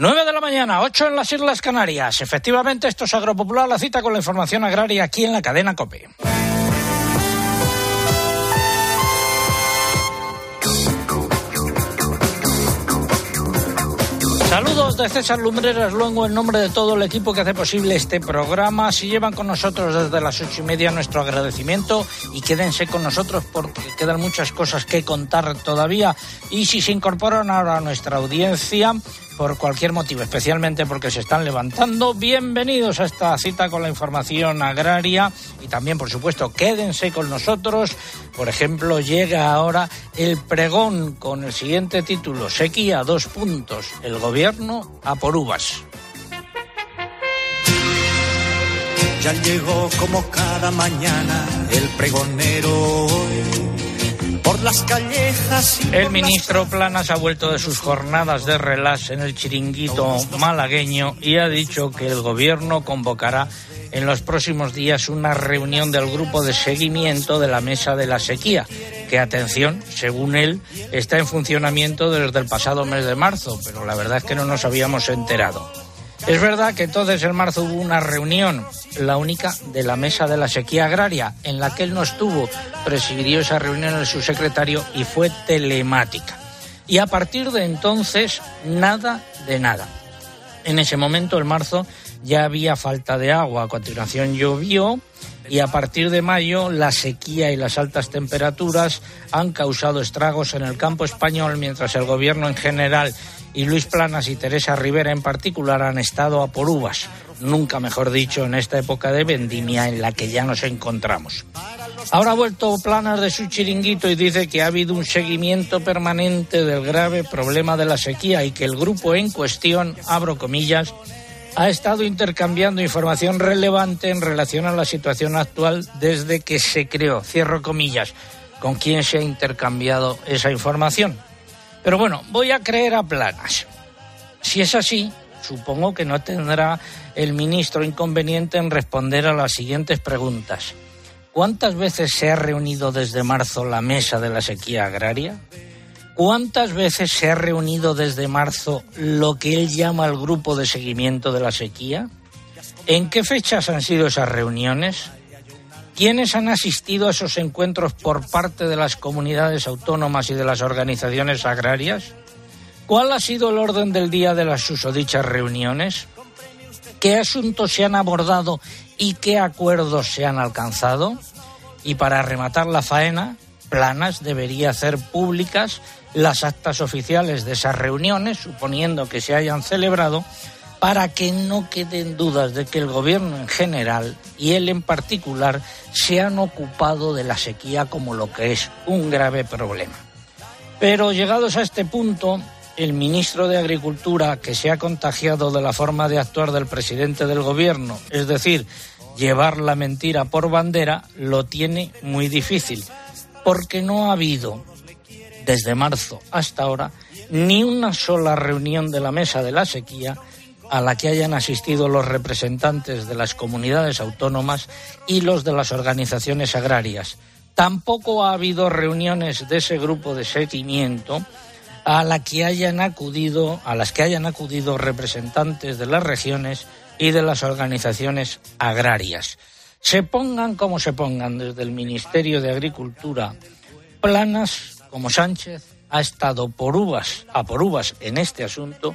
9 de la mañana, 8 en las Islas Canarias. Efectivamente, esto es Agropopular, la cita con la información agraria aquí en la cadena COPE. Saludos de César Lumbreras Luengo en nombre de todo el equipo que hace posible este programa. Si llevan con nosotros desde las ocho y media, nuestro agradecimiento y quédense con nosotros porque quedan muchas cosas que contar todavía. Y si se incorporan ahora a nuestra audiencia, por cualquier motivo, especialmente porque se están levantando. Bienvenidos a esta cita con la información agraria y también, por supuesto, quédense con nosotros. Por ejemplo, llega ahora el pregón con el siguiente título, Sequía, dos puntos, el gobierno a por uvas. Ya llegó como cada mañana el pregonero por las callejas. el ministro Planas ha vuelto de sus jornadas de relax en el chiringuito malagueño y ha dicho que el gobierno convocará en los próximos días una reunión del grupo de seguimiento de la mesa de la sequía, que atención, según él, está en funcionamiento desde el pasado mes de marzo, pero la verdad es que no nos habíamos enterado. Es verdad que entonces en marzo hubo una reunión, la única de la mesa de la sequía agraria, en la que él no estuvo, presidió esa reunión el subsecretario y fue telemática. Y a partir de entonces, nada de nada. En ese momento, en marzo, ya había falta de agua, a continuación llovió y a partir de mayo la sequía y las altas temperaturas han causado estragos en el campo español mientras el gobierno en general y Luis Planas y Teresa Rivera en particular han estado a por uvas, nunca mejor dicho, en esta época de vendimia en la que ya nos encontramos. Ahora ha vuelto Planas de su chiringuito y dice que ha habido un seguimiento permanente del grave problema de la sequía y que el grupo en cuestión, abro comillas, ha estado intercambiando información relevante en relación a la situación actual desde que se creó, cierro comillas, con quién se ha intercambiado esa información. Pero bueno, voy a creer a planas. Si es así, supongo que no tendrá el ministro inconveniente en responder a las siguientes preguntas. ¿Cuántas veces se ha reunido desde marzo la mesa de la sequía agraria? ¿Cuántas veces se ha reunido desde marzo lo que él llama el grupo de seguimiento de la sequía? ¿En qué fechas han sido esas reuniones? ¿Quiénes han asistido a esos encuentros por parte de las comunidades autónomas y de las organizaciones agrarias? ¿Cuál ha sido el orden del día de las susodichas reuniones? ¿Qué asuntos se han abordado y qué acuerdos se han alcanzado? Y para rematar la faena, Planas debería hacer públicas las actas oficiales de esas reuniones, suponiendo que se hayan celebrado, para que no queden dudas de que el gobierno en general y él en particular se han ocupado de la sequía como lo que es un grave problema. Pero llegados a este punto, el ministro de Agricultura, que se ha contagiado de la forma de actuar del presidente del gobierno, es decir, llevar la mentira por bandera, lo tiene muy difícil, porque no ha habido desde marzo hasta ahora ni una sola reunión de la mesa de la sequía a la que hayan asistido los representantes de las comunidades autónomas y los de las organizaciones agrarias. Tampoco ha habido reuniones de ese grupo de seguimiento a la que hayan acudido, a las que hayan acudido representantes de las regiones y de las organizaciones agrarias. Se pongan como se pongan desde el Ministerio de Agricultura, planas como Sánchez ha estado por uvas a por uvas en este asunto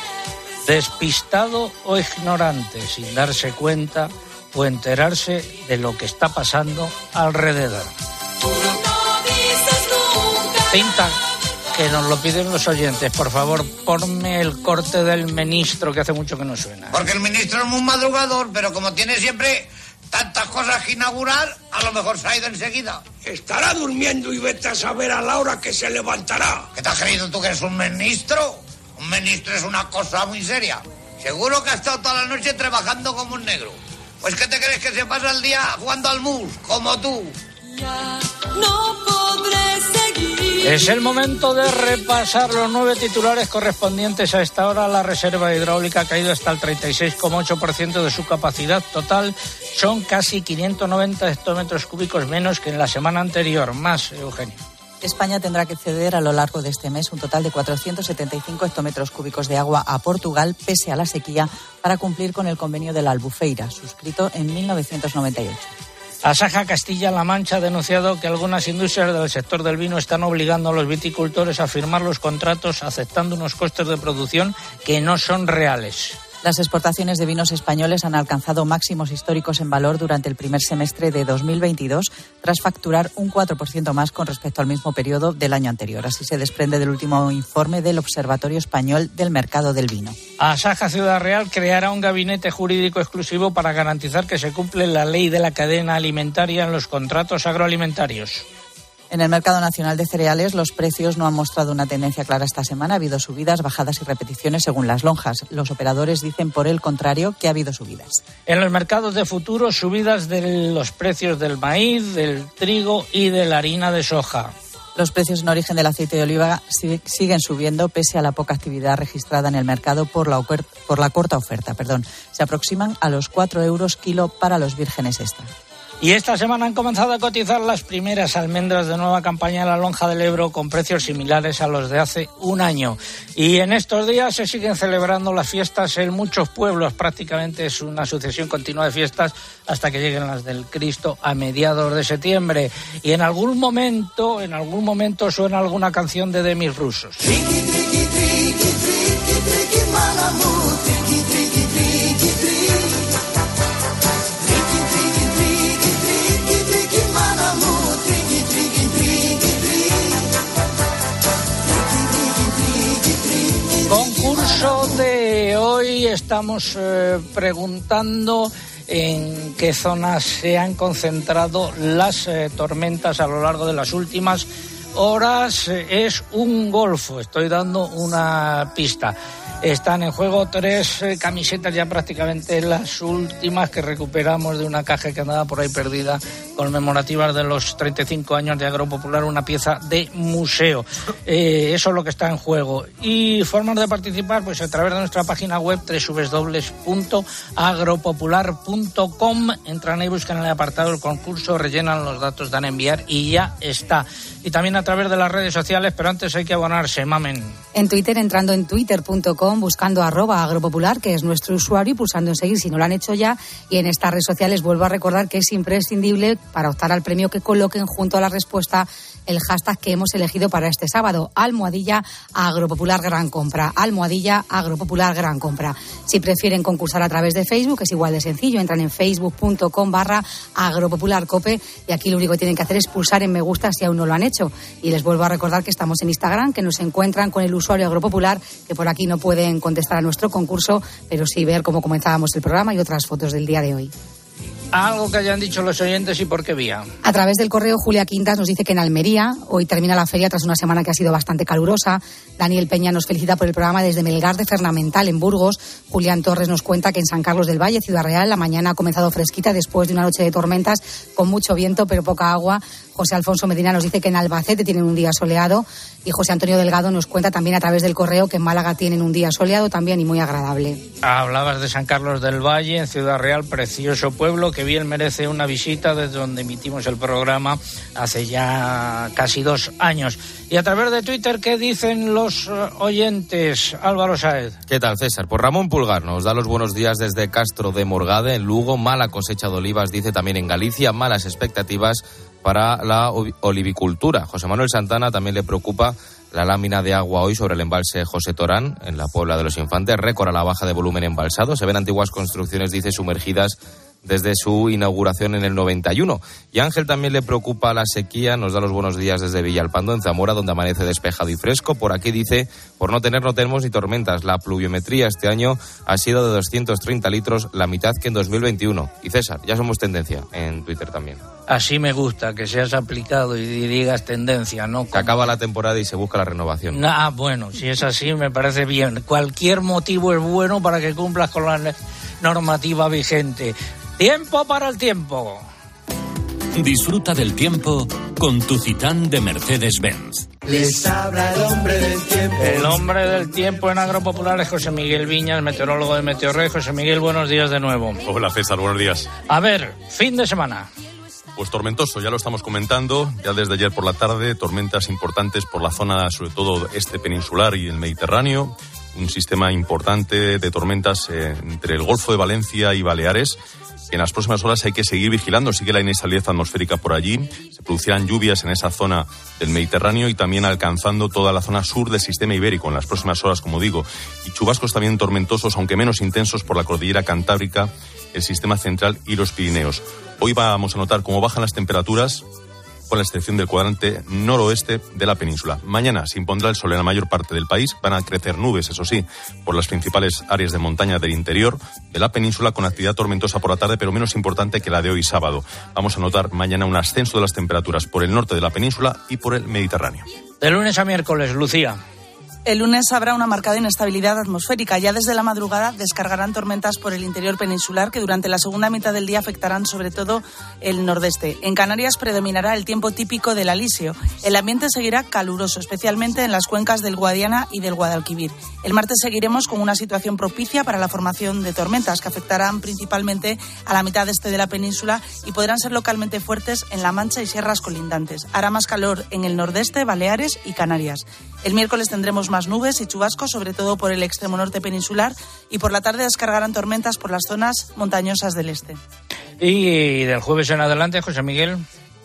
despistado o ignorante, sin darse cuenta o enterarse de lo que está pasando alrededor. Cinta, que nos lo piden los oyentes, por favor, ponme el corte del ministro que hace mucho que no suena. Porque el ministro es muy madrugador, pero como tiene siempre tantas cosas que inaugurar, a lo mejor se ha ido enseguida. Estará durmiendo y vete a saber a la hora que se levantará. ¿Qué te has creído tú que eres un ministro? Un ministro es una cosa muy seria. Seguro que ha estado toda la noche trabajando como un negro. Pues ¿qué te crees que se pasa el día jugando al mus, como tú? no podré seguir. Es el momento de repasar los nueve titulares correspondientes a esta hora. La reserva hidráulica ha caído hasta el 36,8% de su capacidad total. Son casi 590 hectómetros cúbicos menos que en la semana anterior. Más, Eugenio. España tendrá que ceder a lo largo de este mes un total de 475 hectómetros cúbicos de agua a Portugal, pese a la sequía, para cumplir con el convenio de la Albufeira, suscrito en 1998. Asaja Castilla-La Mancha ha denunciado que algunas industrias del sector del vino están obligando a los viticultores a firmar los contratos aceptando unos costes de producción que no son reales. Las exportaciones de vinos españoles han alcanzado máximos históricos en valor durante el primer semestre de 2022, tras facturar un 4% más con respecto al mismo periodo del año anterior. Así se desprende del último informe del Observatorio Español del Mercado del Vino. Asaja Ciudad Real creará un gabinete jurídico exclusivo para garantizar que se cumple la ley de la cadena alimentaria en los contratos agroalimentarios. En el mercado nacional de cereales, los precios no han mostrado una tendencia clara esta semana. Ha habido subidas, bajadas y repeticiones según las lonjas. Los operadores dicen, por el contrario, que ha habido subidas. En los mercados de futuro, subidas de los precios del maíz, del trigo y de la harina de soja. Los precios en origen del aceite de oliva siguen subiendo pese a la poca actividad registrada en el mercado por la, por la corta oferta. Perdón. Se aproximan a los 4 euros kilo para los vírgenes extra. Y esta semana han comenzado a cotizar las primeras almendras de nueva campaña en la lonja del Ebro con precios similares a los de hace un año. Y en estos días se siguen celebrando las fiestas en muchos pueblos. Prácticamente es una sucesión continua de fiestas hasta que lleguen las del Cristo a mediados de septiembre. Y en algún momento, en algún momento suena alguna canción de Demis Rusos. De hoy estamos eh, preguntando en qué zonas se han concentrado las eh, tormentas a lo largo de las últimas horas. Es un golfo, estoy dando una pista. Están en juego tres eh, camisetas ya prácticamente las últimas que recuperamos de una caja que andaba por ahí perdida conmemorativas de los 35 años de Agropopular, una pieza de museo. Eh, eso es lo que está en juego. Y formas de participar, pues a través de nuestra página web www.agropopular.com. Entran ahí, buscan en el apartado del concurso, rellenan los datos, dan a enviar y ya está. Y también a través de las redes sociales, pero antes hay que abonarse, mamen. En Twitter, entrando en twitter.com buscando arroba agropopular, que es nuestro usuario, y pulsando en seguir si no lo han hecho ya. Y en estas redes sociales vuelvo a recordar que es imprescindible para optar al premio que coloquen junto a la respuesta el hashtag que hemos elegido para este sábado, almohadilla agropopular gran compra, almohadilla agropopular gran compra. Si prefieren concursar a través de Facebook, es igual de sencillo, entran en facebook.com barra agropopularcope y aquí lo único que tienen que hacer es pulsar en me gusta si aún no lo han hecho. Y les vuelvo a recordar que estamos en Instagram, que nos encuentran con el usuario agropopular, que por aquí no pueden contestar a nuestro concurso, pero sí ver cómo comenzábamos el programa y otras fotos del día de hoy. Algo que hayan dicho los oyentes y por qué vía. A través del correo, Julia Quintas nos dice que en Almería hoy termina la feria tras una semana que ha sido bastante calurosa. Daniel Peña nos felicita por el programa desde Melgar de Fernamental, en Burgos. Julián Torres nos cuenta que en San Carlos del Valle, Ciudad Real, la mañana ha comenzado fresquita después de una noche de tormentas con mucho viento pero poca agua. José Alfonso Medina nos dice que en Albacete tienen un día soleado y José Antonio Delgado nos cuenta también a través del correo que en Málaga tienen un día soleado también y muy agradable. Hablabas de San Carlos del Valle, en Ciudad Real, precioso pueblo que bien merece una visita desde donde emitimos el programa hace ya casi dos años. Y a través de Twitter, ¿qué dicen los eh, oyentes? Álvaro Saez. ¿Qué tal, César? Pues Ramón Pulgar nos da los buenos días desde Castro de Morgade, en Lugo. Mala cosecha de olivas, dice también en Galicia. Malas expectativas para la olivicultura. José Manuel Santana también le preocupa la lámina de agua hoy sobre el embalse José Torán, en la Puebla de los Infantes. Récord a la baja de volumen embalsado. Se ven antiguas construcciones, dice, sumergidas desde su inauguración en el 91. Y Ángel también le preocupa la sequía, nos da los buenos días desde Villalpando, en Zamora, donde amanece despejado y fresco. Por aquí dice, por no tener no tenemos ni tormentas. La pluviometría este año ha sido de 230 litros, la mitad que en 2021. Y César, ya somos tendencia en Twitter también. Así me gusta, que seas aplicado y digas tendencia, ¿no? Que acaba la temporada y se busca la renovación. Ah, bueno, si es así me parece bien. Cualquier motivo es bueno para que cumplas con la normativa vigente. Tiempo para el tiempo. Disfruta del tiempo con tu Citán de Mercedes-Benz. Les habla el hombre del tiempo. El hombre del tiempo en Agropopular es José Miguel Viñas, meteorólogo de Meteorrey. José Miguel, buenos días de nuevo. Hola César, buenos días. A ver, fin de semana. Pues tormentoso, ya lo estamos comentando, ya desde ayer por la tarde, tormentas importantes por la zona, sobre todo este peninsular y el Mediterráneo, un sistema importante de tormentas eh, entre el Golfo de Valencia y Baleares. En las próximas horas hay que seguir vigilando, sigue la inestabilidad atmosférica por allí, se producirán lluvias en esa zona del Mediterráneo y también alcanzando toda la zona sur del sistema ibérico en las próximas horas, como digo, y chubascos también tormentosos, aunque menos intensos por la cordillera cantábrica, el sistema central y los Pirineos. Hoy vamos a notar cómo bajan las temperaturas, con la excepción del cuadrante noroeste de la península. Mañana se impondrá el sol en la mayor parte del país. Van a crecer nubes, eso sí, por las principales áreas de montaña del interior de la península, con actividad tormentosa por la tarde, pero menos importante que la de hoy sábado. Vamos a notar mañana un ascenso de las temperaturas por el norte de la península y por el Mediterráneo. De lunes a miércoles, Lucía. El lunes habrá una marcada inestabilidad atmosférica. Ya desde la madrugada descargarán tormentas por el interior peninsular que durante la segunda mitad del día afectarán sobre todo el nordeste. En Canarias predominará el tiempo típico del alisio. El ambiente seguirá caluroso, especialmente en las cuencas del Guadiana y del Guadalquivir. El martes seguiremos con una situación propicia para la formación de tormentas que afectarán principalmente a la mitad este de la península y podrán ser localmente fuertes en La Mancha y sierras colindantes. Hará más calor en el nordeste, Baleares y Canarias. El miércoles tendremos más nubes y chubascos, sobre todo por el extremo norte peninsular, y por la tarde descargarán tormentas por las zonas montañosas del este. Y del jueves en adelante, José Miguel.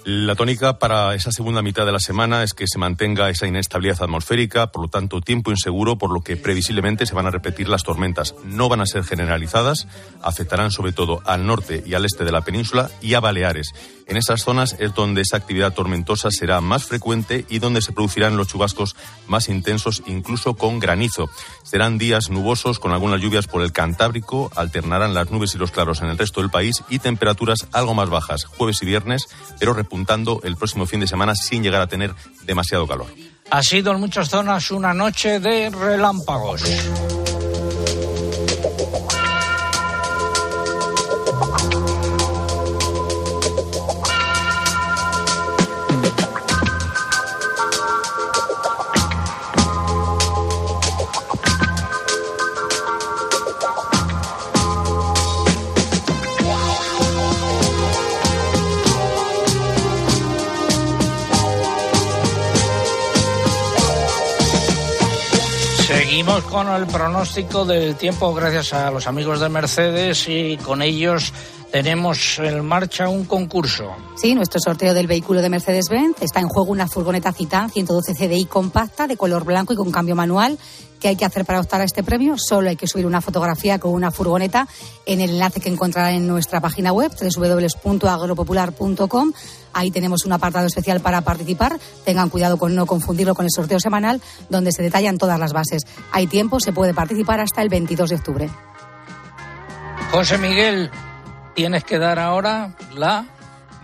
La tónica para esa segunda mitad de la semana es que se mantenga esa inestabilidad atmosférica, por lo tanto tiempo inseguro, por lo que previsiblemente se van a repetir las tormentas. No van a ser generalizadas, afectarán sobre todo al norte y al este de la península y a Baleares. En esas zonas es donde esa actividad tormentosa será más frecuente y donde se producirán los chubascos más intensos, incluso con granizo. Serán días nubosos con algunas lluvias por el Cantábrico, alternarán las nubes y los claros en el resto del país y temperaturas algo más bajas jueves y viernes, pero repuntando el próximo fin de semana sin llegar a tener demasiado calor. Ha sido en muchas zonas una noche de relámpagos. Con el pronóstico del tiempo gracias a los amigos de Mercedes y con ellos tenemos en marcha un concurso. Sí, nuestro sorteo del vehículo de Mercedes-Benz está en juego una furgoneta Citan 112 CDI compacta de color blanco y con cambio manual. ¿Qué hay que hacer para optar a este premio? Solo hay que subir una fotografía con una furgoneta en el enlace que encontrarán en nuestra página web www.agropopular.com. Ahí tenemos un apartado especial para participar. Tengan cuidado con no confundirlo con el sorteo semanal donde se detallan todas las bases. Hay tiempo, se puede participar hasta el 22 de octubre. José Miguel, tienes que dar ahora la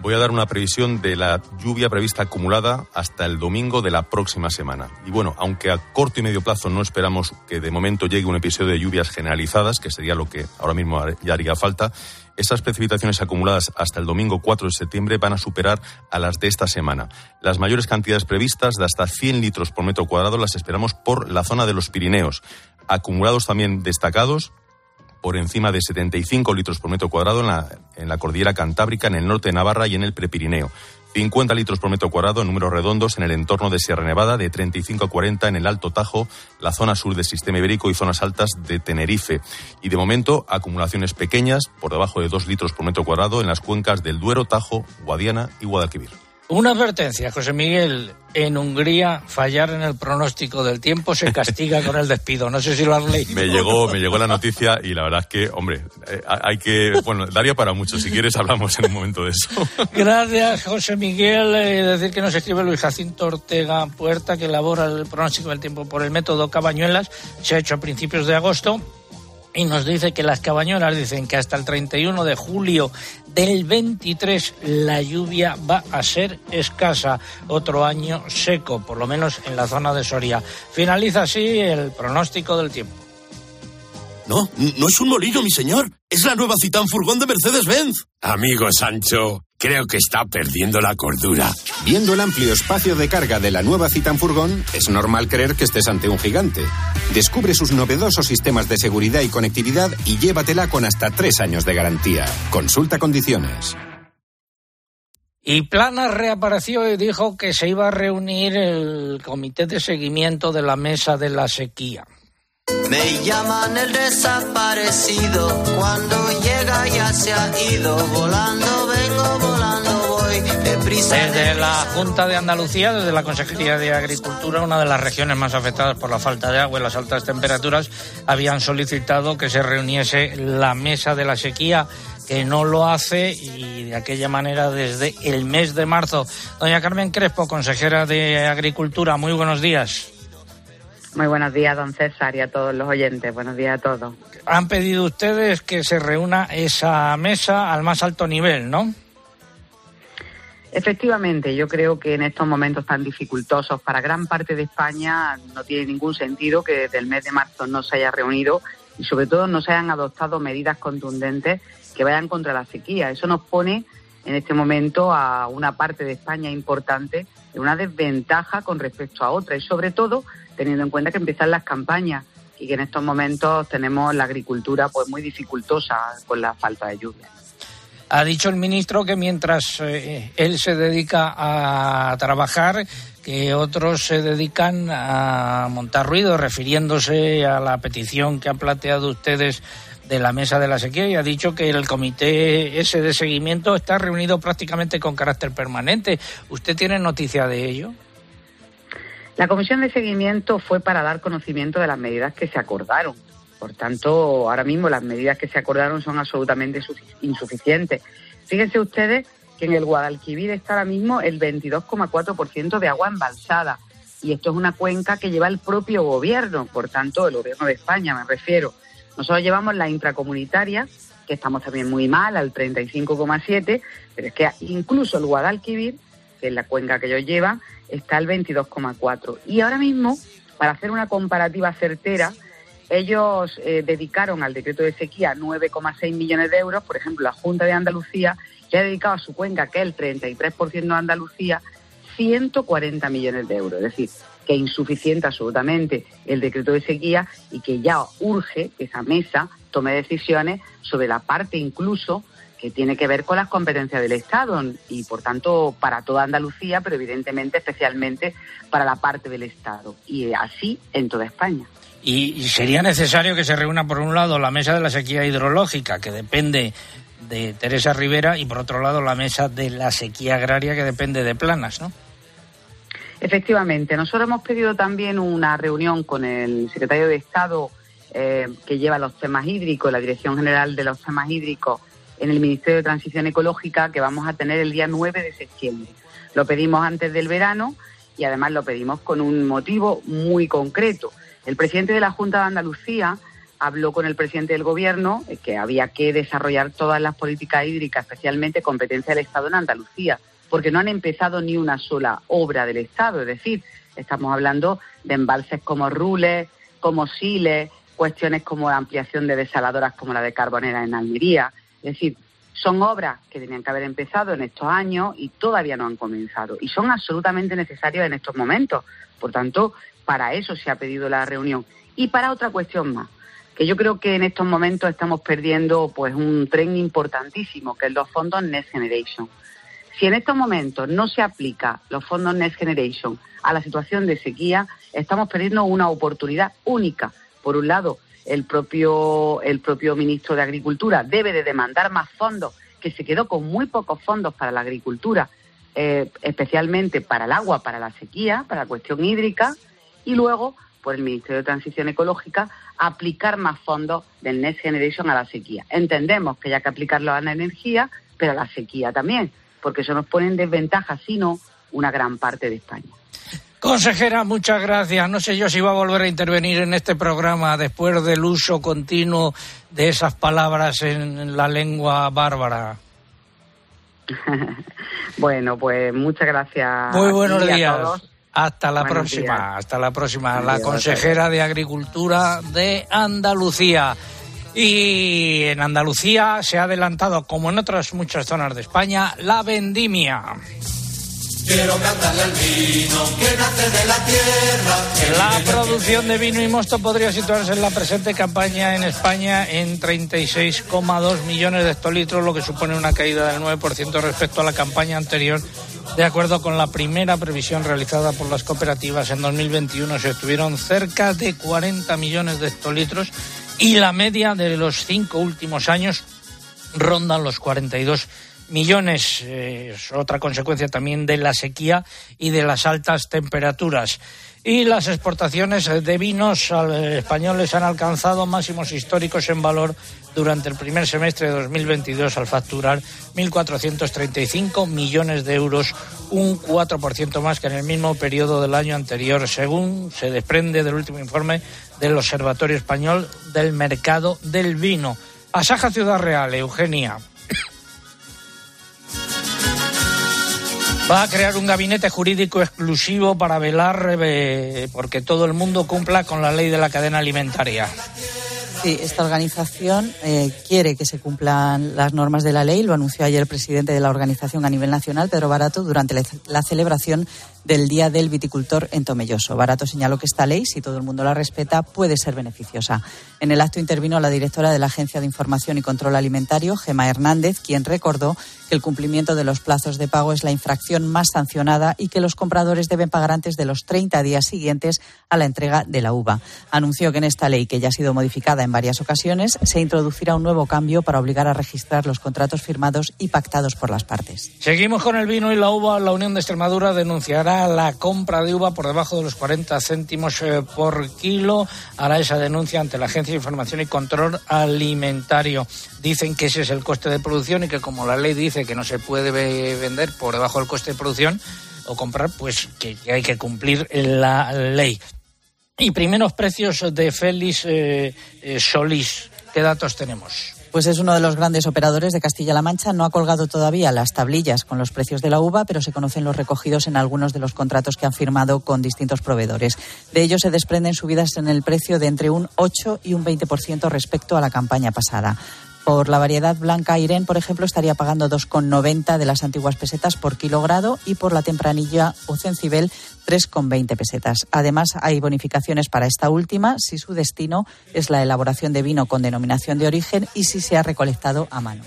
Voy a dar una previsión de la lluvia prevista acumulada hasta el domingo de la próxima semana. Y bueno, aunque a corto y medio plazo no esperamos que de momento llegue un episodio de lluvias generalizadas, que sería lo que ahora mismo ya haría falta, esas precipitaciones acumuladas hasta el domingo 4 de septiembre van a superar a las de esta semana. Las mayores cantidades previstas, de hasta 100 litros por metro cuadrado, las esperamos por la zona de los Pirineos. Acumulados también destacados por encima de 75 litros por metro cuadrado en la, en la cordillera Cantábrica, en el norte de Navarra y en el Prepirineo. 50 litros por metro cuadrado en números redondos en el entorno de Sierra Nevada, de 35 a 40 en el Alto Tajo, la zona sur del sistema ibérico y zonas altas de Tenerife. Y de momento, acumulaciones pequeñas, por debajo de 2 litros por metro cuadrado, en las cuencas del Duero, Tajo, Guadiana y Guadalquivir. Una advertencia, José Miguel. En Hungría, fallar en el pronóstico del tiempo se castiga con el despido. No sé si lo has leído. Me llegó, me llegó la noticia y la verdad es que, hombre, eh, hay que. Bueno, daría para mucho. Si quieres, hablamos en un momento de eso. Gracias, José Miguel. Eh, decir que nos escribe Luis Jacinto Ortega Puerta, que elabora el pronóstico del tiempo por el método Cabañuelas. Se ha hecho a principios de agosto y nos dice que las cabañolas dicen que hasta el 31 de julio del 23 la lluvia va a ser escasa. Otro año seco, por lo menos en la zona de Soria. Finaliza así el pronóstico del tiempo. No, no es un molino, mi señor. Es la nueva Citán Furgón de Mercedes-Benz. Amigo Sancho, creo que está perdiendo la cordura. Viendo el amplio espacio de carga de la nueva Citan Furgón, es normal creer que estés ante un gigante. Descubre sus novedosos sistemas de seguridad y conectividad y llévatela con hasta tres años de garantía. Consulta condiciones. Y Plana reapareció y dijo que se iba a reunir el comité de seguimiento de la mesa de la sequía. Me llaman el desaparecido, cuando llega ya se ha ido, volando Desde la Junta de Andalucía, desde la Consejería de Agricultura, una de las regiones más afectadas por la falta de agua y las altas temperaturas, habían solicitado que se reuniese la mesa de la sequía que no lo hace y de aquella manera desde el mes de marzo. Doña Carmen Crespo, consejera de Agricultura, muy buenos días. Muy buenos días, don César, y a todos los oyentes. Buenos días a todos. Han pedido ustedes que se reúna esa mesa al más alto nivel, ¿no? Efectivamente, yo creo que en estos momentos tan dificultosos para gran parte de España no tiene ningún sentido que desde el mes de marzo no se haya reunido y sobre todo no se hayan adoptado medidas contundentes que vayan contra la sequía. Eso nos pone en este momento a una parte de España importante en una desventaja con respecto a otra y sobre todo teniendo en cuenta que empiezan las campañas y que en estos momentos tenemos la agricultura pues muy dificultosa con la falta de lluvia. Ha dicho el ministro que mientras eh, él se dedica a trabajar, que otros se dedican a montar ruido, refiriéndose a la petición que han planteado ustedes de la mesa de la sequía y ha dicho que el comité ese de seguimiento está reunido prácticamente con carácter permanente. ¿Usted tiene noticia de ello? La comisión de seguimiento fue para dar conocimiento de las medidas que se acordaron. Por tanto, ahora mismo las medidas que se acordaron son absolutamente insuficientes. Fíjense ustedes que en el Guadalquivir está ahora mismo el 22,4% de agua embalsada. Y esto es una cuenca que lleva el propio gobierno, por tanto, el gobierno de España me refiero. Nosotros llevamos la intracomunitaria, que estamos también muy mal, al 35,7, pero es que incluso el Guadalquivir, que es la cuenca que ellos llevan, está al 22,4. Y ahora mismo, para hacer una comparativa certera, ellos eh, dedicaron al decreto de sequía 9,6 millones de euros. Por ejemplo, la Junta de Andalucía ya ha dedicado a su cuenca, que es el 33% de Andalucía, 140 millones de euros. Es decir, que es insuficiente absolutamente el decreto de sequía y que ya urge que esa mesa tome decisiones sobre la parte incluso que tiene que ver con las competencias del Estado y, por tanto, para toda Andalucía, pero evidentemente especialmente para la parte del Estado y así en toda España. Y sería necesario que se reúna, por un lado, la mesa de la sequía hidrológica, que depende de Teresa Rivera, y por otro lado, la mesa de la sequía agraria, que depende de Planas, ¿no? Efectivamente, nosotros hemos pedido también una reunión con el secretario de Estado eh, que lleva los temas hídricos, la Dirección General de los Temas Hídricos en el Ministerio de Transición Ecológica, que vamos a tener el día 9 de septiembre. Lo pedimos antes del verano y además lo pedimos con un motivo muy concreto. El presidente de la Junta de Andalucía habló con el presidente del Gobierno eh, que había que desarrollar todas las políticas hídricas, especialmente competencia del Estado en Andalucía porque no han empezado ni una sola obra del Estado. Es decir, estamos hablando de embalses como Rules, como Siles, cuestiones como la ampliación de desaladoras como la de Carbonera en Almería. Es decir, son obras que tenían que haber empezado en estos años y todavía no han comenzado. Y son absolutamente necesarias en estos momentos. Por tanto, para eso se ha pedido la reunión. Y para otra cuestión más, que yo creo que en estos momentos estamos perdiendo pues un tren importantísimo, que es los fondos Next Generation. Si en estos momentos no se aplica los fondos Next Generation a la situación de sequía, estamos perdiendo una oportunidad única. Por un lado, el propio, el propio ministro de Agricultura debe de demandar más fondos, que se quedó con muy pocos fondos para la agricultura, eh, especialmente para el agua, para la sequía, para la cuestión hídrica, y luego por el Ministerio de Transición Ecológica aplicar más fondos del Next Generation a la sequía. Entendemos que hay que aplicarlo a la energía, pero a la sequía también, porque eso nos pone en desventaja, sino una gran parte de España. Consejera, muchas gracias. No sé yo si va a volver a intervenir en este programa después del uso continuo de esas palabras en la lengua bárbara. bueno, pues muchas gracias. Muy buenos días. Hasta la próxima, hasta la próxima. la consejera de Agricultura de Andalucía. Y en Andalucía se ha adelantado, como en otras muchas zonas de España, la vendimia. Quiero cantarle al vino que nace de la tierra. La producción de vino y mosto podría situarse en la presente campaña en España en 36,2 millones de hectolitros, lo que supone una caída del 9% respecto a la campaña anterior. De acuerdo con la primera previsión realizada por las cooperativas, en 2021 se obtuvieron cerca de 40 millones de hectolitros y la media de los cinco últimos años rondan los 42 millones. Eh, es otra consecuencia también de la sequía y de las altas temperaturas. Y las exportaciones de vinos españoles han alcanzado máximos históricos en valor durante el primer semestre de 2022 al facturar 1.435 millones de euros, un 4% más que en el mismo periodo del año anterior, según se desprende del último informe del Observatorio Español del Mercado del Vino. Asaja Ciudad Real, Eugenia. Va a crear un gabinete jurídico exclusivo para velar eh, porque todo el mundo cumpla con la ley de la cadena alimentaria. Sí, esta organización eh, quiere que se cumplan las normas de la ley. Lo anunció ayer el presidente de la organización a nivel nacional, Pedro Barato, durante la celebración del Día del Viticultor en Tomelloso. Barato señaló que esta ley, si todo el mundo la respeta, puede ser beneficiosa. En el acto intervino la directora de la Agencia de Información y Control Alimentario, Gema Hernández, quien recordó que el cumplimiento de los plazos de pago es la infracción más sancionada y que los compradores deben pagar antes de los 30 días siguientes a la entrega de la uva. Anunció que en esta ley, que ya ha sido modificada en varias ocasiones, se introducirá un nuevo cambio para obligar a registrar los contratos firmados y pactados por las partes. Seguimos con el vino y la uva. La Unión de Extremadura denunciará la compra de uva por debajo de los 40 céntimos eh, por kilo. Hará esa denuncia ante la Agencia de Información y Control Alimentario. Dicen que ese es el coste de producción y que como la ley dice que no se puede vender por debajo del coste de producción o comprar, pues que hay que cumplir la ley. Y primeros precios de Félix eh, eh, Solís. ¿Qué datos tenemos? Pues es uno de los grandes operadores de Castilla-La Mancha. No ha colgado todavía las tablillas con los precios de la uva, pero se conocen los recogidos en algunos de los contratos que han firmado con distintos proveedores. De ellos se desprenden subidas en el precio de entre un 8 y un 20% respecto a la campaña pasada. Por la variedad blanca Irene, por ejemplo, estaría pagando 2,90 de las antiguas pesetas por kilogrado y por la tempranilla o cencibel 3,20 pesetas. Además, hay bonificaciones para esta última si su destino es la elaboración de vino con denominación de origen y si se ha recolectado a mano.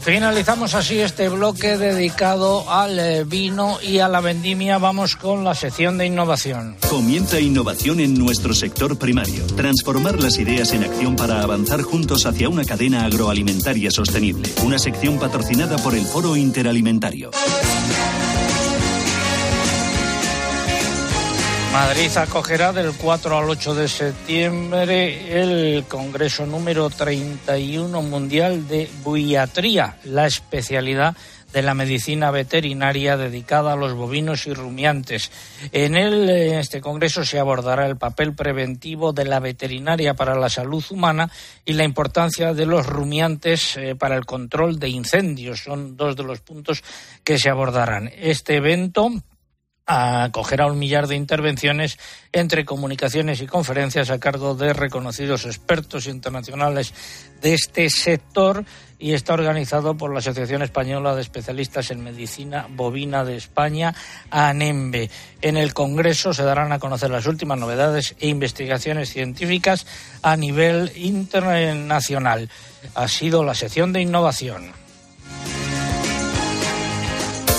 Finalizamos así este bloque dedicado al eh, vino y a la vendimia. Vamos con la sección de innovación. Comienza innovación en nuestro sector primario. Transformar las ideas en acción para avanzar juntos hacia una cadena agroalimentaria sostenible. Una sección patrocinada por el Foro Interalimentario. Madrid acogerá del 4 al 8 de septiembre el Congreso número 31 Mundial de Buiatría, la especialidad de la medicina veterinaria dedicada a los bovinos y rumiantes. En, este congreso se abordará el papel preventivo de la veterinaria para la salud humana y la importancia de los rumiantes eh, para el control de incendios. Son dos de los puntos que se abordarán. Este evento acogerá un millar de intervenciones entre comunicaciones y conferencias a cargo de reconocidos expertos internacionales de este sector y está organizado por la Asociación Española de Especialistas en Medicina Bovina de España, ANEMBE. En el Congreso se darán a conocer las últimas novedades e investigaciones científicas a nivel internacional. Ha sido la sección de innovación.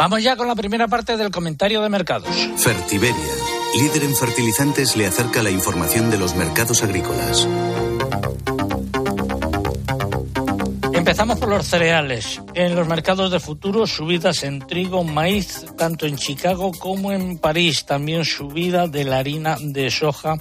Vamos ya con la primera parte del comentario de mercados. Fertiberia, líder en fertilizantes, le acerca la información de los mercados agrícolas. Empezamos por los cereales. En los mercados de futuro, subidas en trigo, maíz, tanto en Chicago como en París. También subida de la harina de soja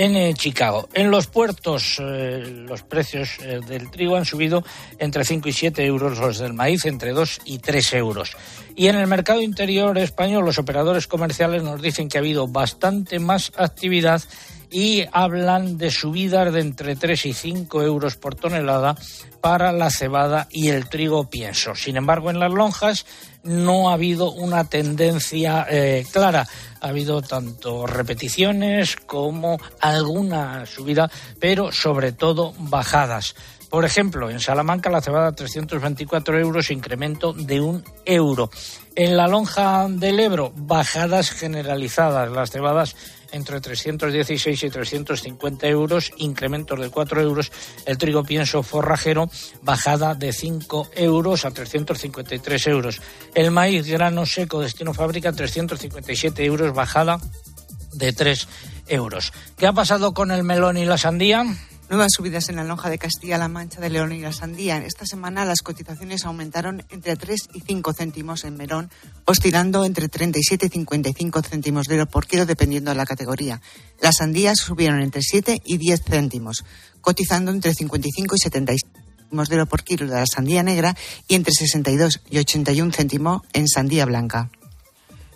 en eh, Chicago. En los puertos, eh, los precios eh, del trigo han subido entre 5 y 7 euros, los del maíz entre 2 y 3 euros. Y en el mercado interior español, los operadores comerciales nos dicen que ha habido bastante más actividad y hablan de subidas de entre 3 y 5 euros por tonelada para la cebada y el trigo pienso. Sin embargo, en las lonjas no ha habido una tendencia eh, clara. Ha habido tanto repeticiones como alguna subida, pero sobre todo bajadas. Por ejemplo, en Salamanca la cebada 324 euros, incremento de un euro. En la lonja del Ebro, bajadas generalizadas. Las cebadas entre 316 y 350 euros, incrementos de 4 euros. El trigo pienso forrajero, bajada de 5 euros a 353 euros. El maíz grano seco destino fábrica, 357 euros, bajada de 3 euros. ¿Qué ha pasado con el melón y la sandía? Nuevas subidas en la lonja de Castilla-La Mancha de León y la Sandía. Esta semana las cotizaciones aumentaron entre 3 y 5 céntimos en melón, oscilando entre 37 y 55 céntimos de euro por kilo dependiendo de la categoría. Las sandías subieron entre 7 y 10 céntimos, cotizando entre 55 y 75 céntimos de euro por kilo de la sandía negra y entre 62 y 81 céntimos en sandía blanca.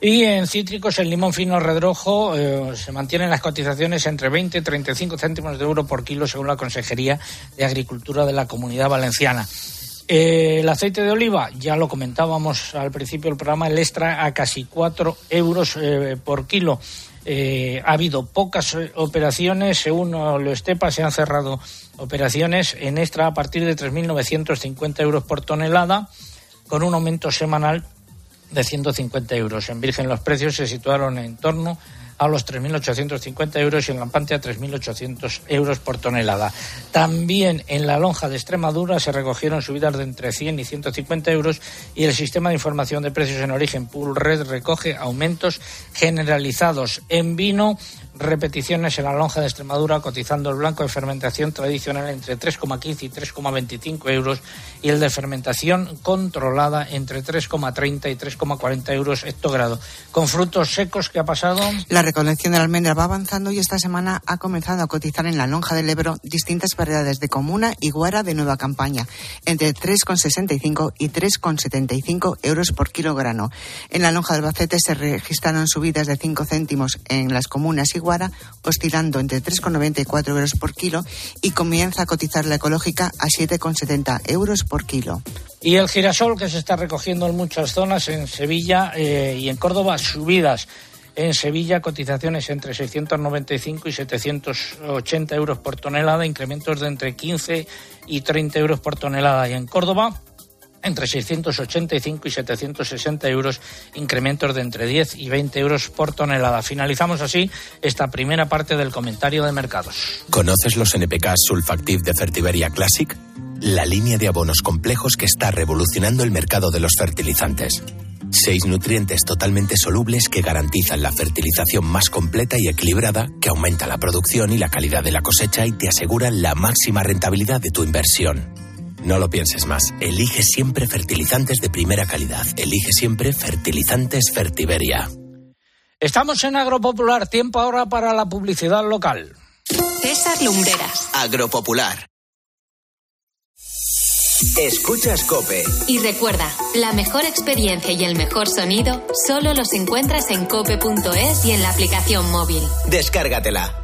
Y en cítricos, el limón fino redrojo eh, se mantienen las cotizaciones entre 20 y 35 céntimos de euro por kilo, según la Consejería de Agricultura de la Comunidad Valenciana. Eh, el aceite de oliva, ya lo comentábamos al principio del programa, el extra a casi 4 euros eh, por kilo. ha habido pocas operaciones, según lo estepa, se han cerrado operaciones en extra a partir de 3.950 euros por tonelada, con un aumento semanal de 150 euros. En Virgen los precios se situaron en torno a los 3.850 euros y en Lampante a 3.800 euros por tonelada. También en la lonja de Extremadura se recogieron subidas de entre 100 y 150 euros y el sistema de información de precios en origen Pool Red recoge aumentos generalizados. En vino repeticiones en la lonja de Extremadura, cotizando el blanco de fermentación tradicional entre 3,15 y 3,25 euros y el de fermentación controlada entre 3,30 y 3,40 euros hectogrado. Con frutos secos, ¿qué ha pasado? La recolección de la almendra va avanzando y esta semana ha comenzado a cotizar en la lonja del Ebro distintas variedades de comuna y guara de nueva campaña, entre 3,65 y 3,75 euros por kilogramo. En la lonja del Bacete se registraron subidas de 5 céntimos en las comunas y oscilando entre 3,94 euros por kilo y comienza a cotizar la ecológica a 7,70 euros por kilo. Y el girasol que se está recogiendo en muchas zonas, en Sevilla eh, y en Córdoba, subidas. En Sevilla, cotizaciones entre 695 y 780 euros por tonelada, incrementos de entre 15 y 30 euros por tonelada. Y en Córdoba, entre 685 y 760 euros, incrementos de entre 10 y 20 euros por tonelada. Finalizamos así esta primera parte del comentario de mercados. ¿Conoces los NPK Sulfactive de Fertiberia Classic? La línea de abonos complejos que está revolucionando el mercado de los fertilizantes. Seis nutrientes totalmente solubles que garantizan la fertilización más completa y equilibrada, que aumenta la producción y la calidad de la cosecha y te aseguran la máxima rentabilidad de tu inversión. No lo pienses más. Elige siempre fertilizantes de primera calidad. Elige siempre fertilizantes Fertiberia. Estamos en Agropopular. Tiempo ahora para la publicidad local. César Lumbreras. Agropopular. Escuchas Cope. Y recuerda, la mejor experiencia y el mejor sonido solo los encuentras en cope.es y en la aplicación móvil. Descárgatela.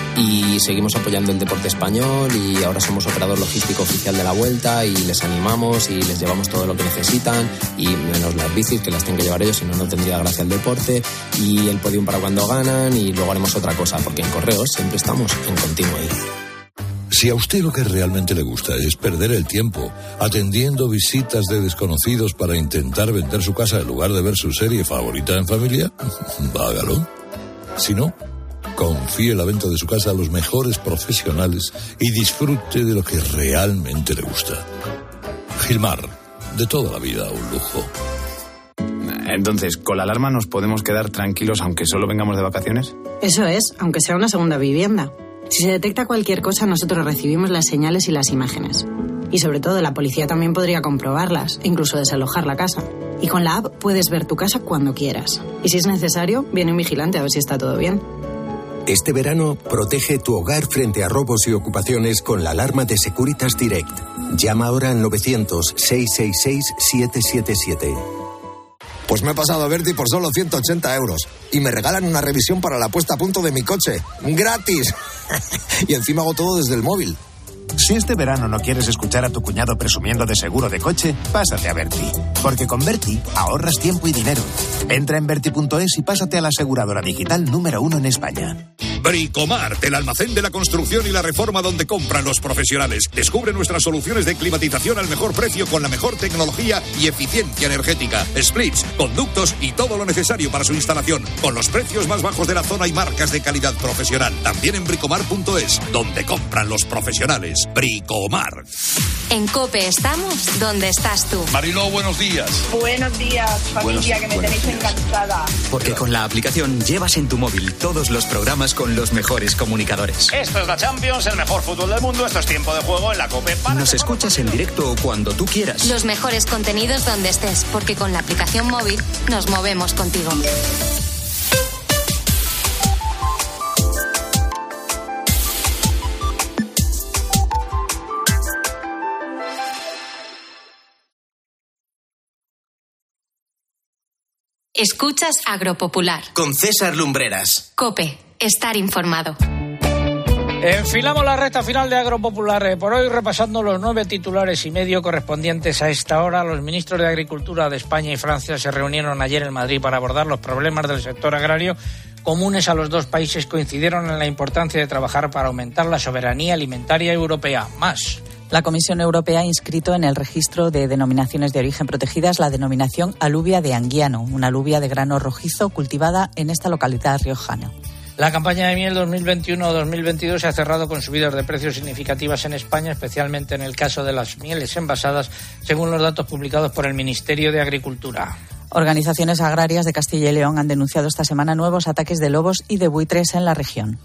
y seguimos apoyando el deporte español y ahora somos operador logístico oficial de la vuelta y les animamos y les llevamos todo lo que necesitan y menos las bicis que las tienen que llevar ellos, si no, no tendría gracia el deporte y el podium para cuando ganan y luego haremos otra cosa porque en correos siempre estamos en continuo Si a usted lo que realmente le gusta es perder el tiempo atendiendo visitas de desconocidos para intentar vender su casa en lugar de ver su serie favorita en familia, hágalo. Si no, confíe la venta de su casa a los mejores profesionales y disfrute de lo que realmente le gusta. Gilmar, de toda la vida un lujo. Entonces, ¿con la alarma nos podemos quedar tranquilos aunque solo vengamos de vacaciones? Eso es, aunque sea una segunda vivienda. Si se detecta cualquier cosa, nosotros recibimos las señales y las imágenes. Y sobre todo, la policía también podría comprobarlas, e incluso desalojar la casa. Y con la app puedes ver tu casa cuando quieras. Y si es necesario, viene un vigilante a ver si está todo bien. Este verano, protege tu hogar frente a robos y ocupaciones con la alarma de Securitas Direct. Llama ahora al 900-666-777. Pues me he pasado a Verti por solo 180 euros. Y me regalan una revisión para la puesta a punto de mi coche. ¡Gratis! y encima hago todo desde el móvil. Si este verano no quieres escuchar a tu cuñado presumiendo de seguro de coche, pásate a Berti. Porque con Berti ahorras tiempo y dinero. Entra en Berti.es y pásate a la aseguradora digital número uno en España. Bricomar, el almacén de la construcción y la reforma donde compran los profesionales. Descubre nuestras soluciones de climatización al mejor precio con la mejor tecnología y eficiencia energética. Splits, conductos y todo lo necesario para su instalación. Con los precios más bajos de la zona y marcas de calidad profesional. También en bricomar.es, donde compran los profesionales. Bricomar. En Cope estamos donde estás tú. Mariló, buenos días. Buenos días, familia, que me tenéis encantada. Porque con la aplicación llevas en tu móvil todos los programas con los mejores comunicadores. Esto es la Champions, el mejor fútbol del mundo. Esto es tiempo de juego en la Cope. Nos escuchas en directo o cuando tú quieras. Los mejores contenidos donde estés, porque con la aplicación móvil nos movemos contigo. Escuchas Agropopular. Con César Lumbreras. Cope, estar informado. Enfilamos la recta final de Agropopular. Por hoy repasando los nueve titulares y medio correspondientes a esta hora. Los ministros de Agricultura de España y Francia se reunieron ayer en Madrid para abordar los problemas del sector agrario comunes a los dos países. Coincidieron en la importancia de trabajar para aumentar la soberanía alimentaria europea. Más. La Comisión Europea ha inscrito en el registro de denominaciones de origen protegidas la denominación alubia de Anguiano, una alubia de grano rojizo cultivada en esta localidad riojana. La campaña de miel 2021-2022 se ha cerrado con subidas de precios significativas en España, especialmente en el caso de las mieles envasadas, según los datos publicados por el Ministerio de Agricultura. Organizaciones agrarias de Castilla y León han denunciado esta semana nuevos ataques de lobos y de buitres en la región.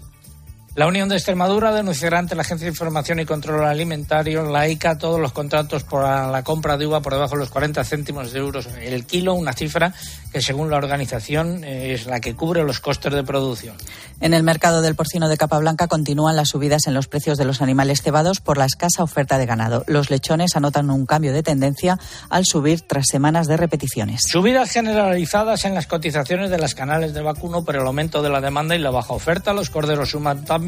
La Unión de Extremadura denunciará ante la Agencia de Información y Control Alimentario, la ICA, todos los contratos por la compra de uva por debajo de los 40 céntimos de euros el kilo, una cifra que según la organización es la que cubre los costes de producción. En el mercado del porcino de capa blanca continúan las subidas en los precios de los animales cebados por la escasa oferta de ganado. Los lechones anotan un cambio de tendencia al subir tras semanas de repeticiones. Subidas generalizadas en las cotizaciones de las canales de vacuno por el aumento de la demanda y la baja oferta. Los corderos suman también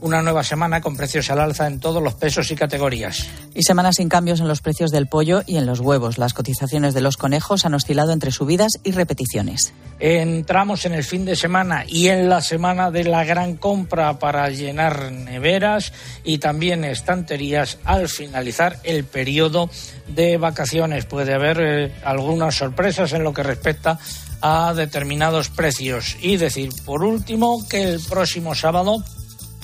una nueva semana con precios al alza en todos los pesos y categorías. Y semanas sin cambios en los precios del pollo y en los huevos. Las cotizaciones de los conejos han oscilado entre subidas y repeticiones. Entramos en el fin de semana y en la semana de la gran compra para llenar neveras y también estanterías al finalizar el periodo de vacaciones. Puede haber eh, algunas sorpresas en lo que respecta a determinados precios. Y decir, por último, que el próximo sábado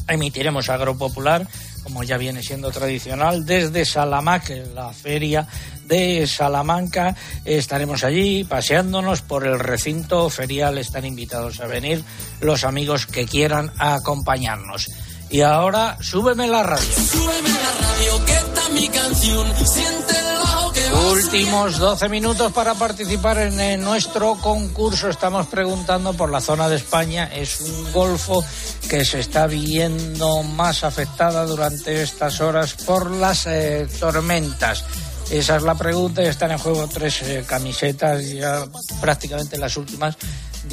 emitiremos Agropopular, como ya viene siendo tradicional, desde Salamac, la feria de Salamanca. Estaremos allí paseándonos por el recinto ferial. Están invitados a venir los amigos que quieran acompañarnos. Y ahora, súbeme la radio. Súbeme la radio, que está mi canción. Siente el bajo Últimos 12 minutos para participar en, en nuestro concurso. Estamos preguntando por la zona de España. Es un golfo que se está viendo más afectada durante estas horas por las eh, tormentas. Esa es la pregunta y están en juego tres eh, camisetas, ya prácticamente las últimas,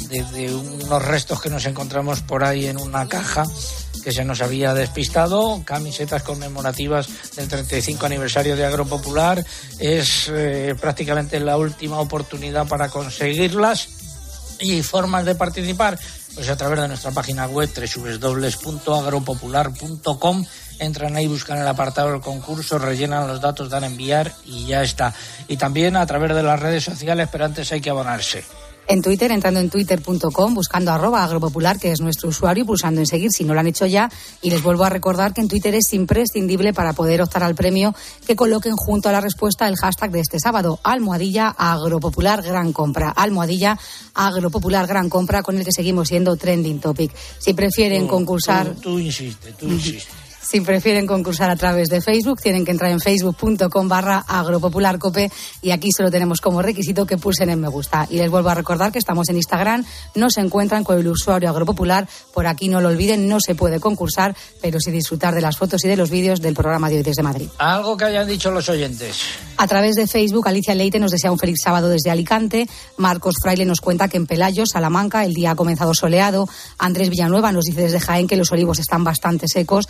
de, unos restos que nos encontramos por ahí en una caja que se nos había despistado, camisetas conmemorativas del 35 aniversario de Agropopular. Es eh, prácticamente la última oportunidad para conseguirlas y formas de participar pues a través de nuestra página web www.agropopular.com entran ahí, buscan el apartado del concurso, rellenan los datos, dan a enviar y ya está. Y también a través de las redes sociales, pero antes hay que abonarse. En Twitter, entrando en twitter.com, buscando arroba agropopular, que es nuestro usuario, y pulsando en seguir si no lo han hecho ya. Y les vuelvo a recordar que en Twitter es imprescindible para poder optar al premio que coloquen junto a la respuesta el hashtag de este sábado, almohadilla agropopular gran compra. Almohadilla agropopular gran compra, con el que seguimos siendo trending topic. Si prefieren Tú- concursar. Tú, tú insiste, tú insiste. Si prefieren concursar a través de Facebook, tienen que entrar en facebook.com barra agropopularcope y aquí solo tenemos como requisito que pulsen en me gusta. Y les vuelvo a recordar que estamos en Instagram, no se encuentran con el usuario agropopular, por aquí no lo olviden, no se puede concursar, pero sí disfrutar de las fotos y de los vídeos del programa de hoy desde Madrid. Algo que hayan dicho los oyentes. A través de Facebook, Alicia Leite nos desea un feliz sábado desde Alicante. Marcos Fraile nos cuenta que en Pelayo, Salamanca, el día ha comenzado soleado. Andrés Villanueva nos dice desde Jaén que los olivos están bastante secos.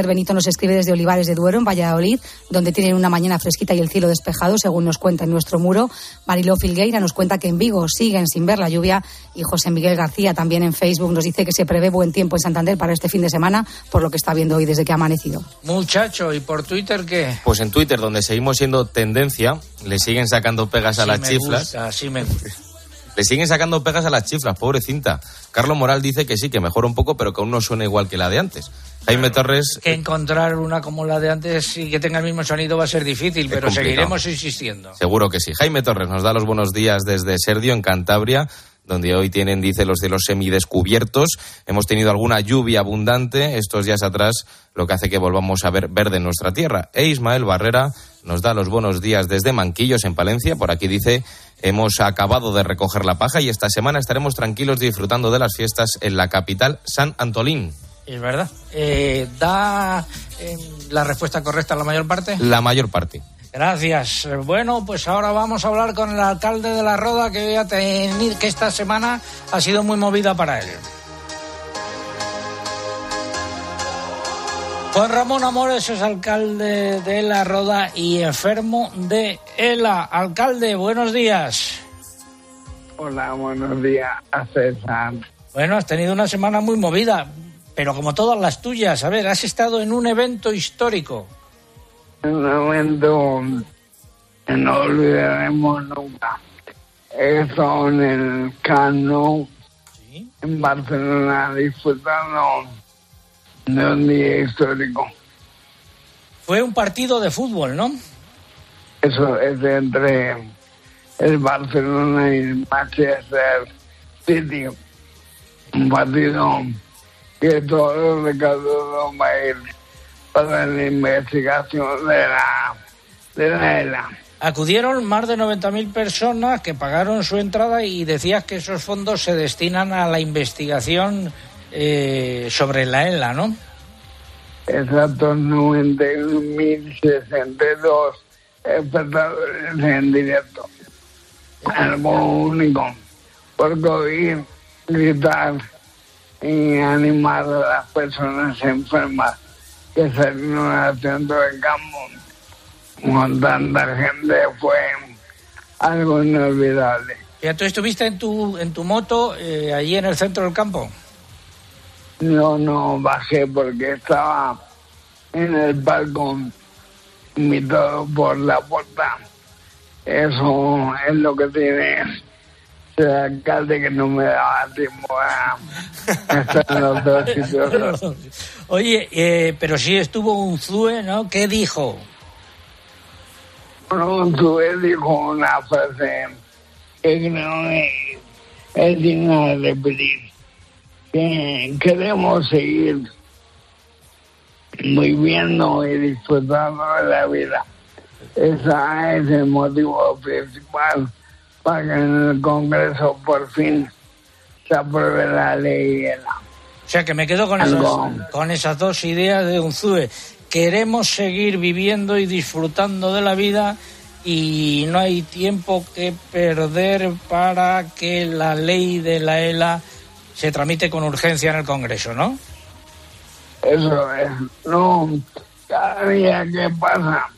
Esther Benito nos escribe desde Olivares de Duero, en Valladolid, donde tienen una mañana fresquita y el cielo despejado, según nos cuenta en nuestro muro. Mariló Filgueira nos cuenta que en Vigo siguen sin ver la lluvia. Y José Miguel García también en Facebook nos dice que se prevé buen tiempo en Santander para este fin de semana, por lo que está viendo hoy desde que ha amanecido. Muchacho, ¿y por Twitter qué? Pues en Twitter, donde seguimos siendo tendencia, le siguen sacando pegas a Sí las me chiflas. gusta, sí me gusta. Le siguen sacando pegas a las chiflas, pobre cinta. Carlos Moral dice que sí, que mejora un poco, pero que aún no suena igual que la de antes. Jaime Torres, Que encontrar una como la de antes y que tenga el mismo sonido va a ser difícil, pero complicado. seguiremos insistiendo. seguro que sí. Jaime Torres nos da los buenos días desde Serdio, en Cantabria, donde hoy tienen, dice, los cielos semidescubiertos. Hemos tenido alguna lluvia abundante estos días atrás, lo que hace que volvamos a ver verde en nuestra tierra. E Ismael Barrera nos da los buenos días desde Manquillos, en Palencia. Por aquí dice, hemos acabado de recoger la paja y esta semana estaremos tranquilos disfrutando de las fiestas en la capital, San Antolín. Es verdad. Eh, ¿Da eh, la respuesta correcta la mayor parte? La mayor parte. Gracias. Bueno, pues ahora vamos a hablar con el alcalde de La Roda, que, hoy ha tenido- que esta semana ha sido muy movida para él. Juan Ramón Amores es alcalde de La Roda y enfermo de ELA. Alcalde, buenos días. Hola, buenos días a César. Bueno, has tenido una semana muy movida, pero como todas las tuyas. A ver, has estado en un evento histórico. Un momento que no olvidaremos nunca. Eso en el Cano, en Barcelona, disfrutando de un día histórico. Fue un partido de fútbol, ¿no? Eso es entre el Barcelona y el Manchester City. Un partido que todos los recaudados va a ir para la investigación de la, de la ELA. Acudieron más de 90.000 personas que pagaron su entrada y decías que esos fondos se destinan a la investigación eh, sobre la ELA, ¿no? Exactos 91.062 espectadores en directo. Algo único. Porque oír, gritar y animar a las personas enfermas que salieron al centro del campo con tanta gente fue algo inolvidable. Ya tú estuviste en tu, en tu moto eh, allí en el centro del campo. No, no bajé porque estaba en el balcón invitado por la puerta. Eso es lo que tiene el alcalde que no me daba tiempo a en los dos sitios. Oye, eh, pero sí estuvo un Zue, ¿no? ¿Qué dijo? Bueno, tuve dijo una frase que creo que es digna de repetir. Que queremos seguir viviendo y disfrutando de la vida. Ese es el motivo principal para que en el Congreso por fin se apruebe la ley. O sea que me quedo con esas, con esas dos ideas de Unzue. Queremos seguir viviendo y disfrutando de la vida y no hay tiempo que perder para que la ley de la ELA se tramite con urgencia en el Congreso, ¿no? Eso es. No, cada día que pasa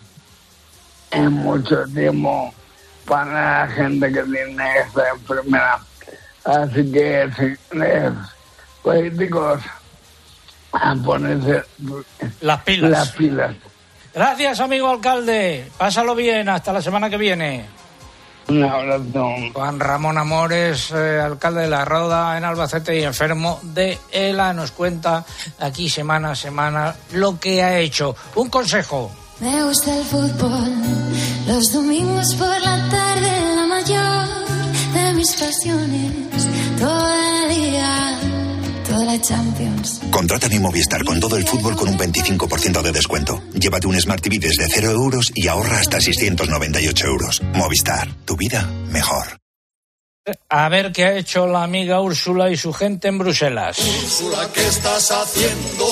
es mucho tiempo para la gente que tiene esta enfermedad. Así que, señores políticos, a ponerse las pilas. Las pilas. Gracias, amigo alcalde. Pásalo bien. Hasta la semana que viene. Un abrazo. Juan Ramón Amores, eh, alcalde de La Roda en Albacete y enfermo de ELA, nos cuenta aquí semana a semana lo que ha hecho. Un consejo. Me gusta el fútbol, los domingos por la tarde, mis pasiones, todo el día la Champions. Contrata mi Movistar con todo el fútbol con un 25% de descuento. Llévate un Smart TV desde 0 euros y ahorra hasta 698 euros. Movistar, tu vida mejor. A ver qué ha hecho la amiga Úrsula y su gente en Bruselas. Úrsula, ¿qué estás haciendo?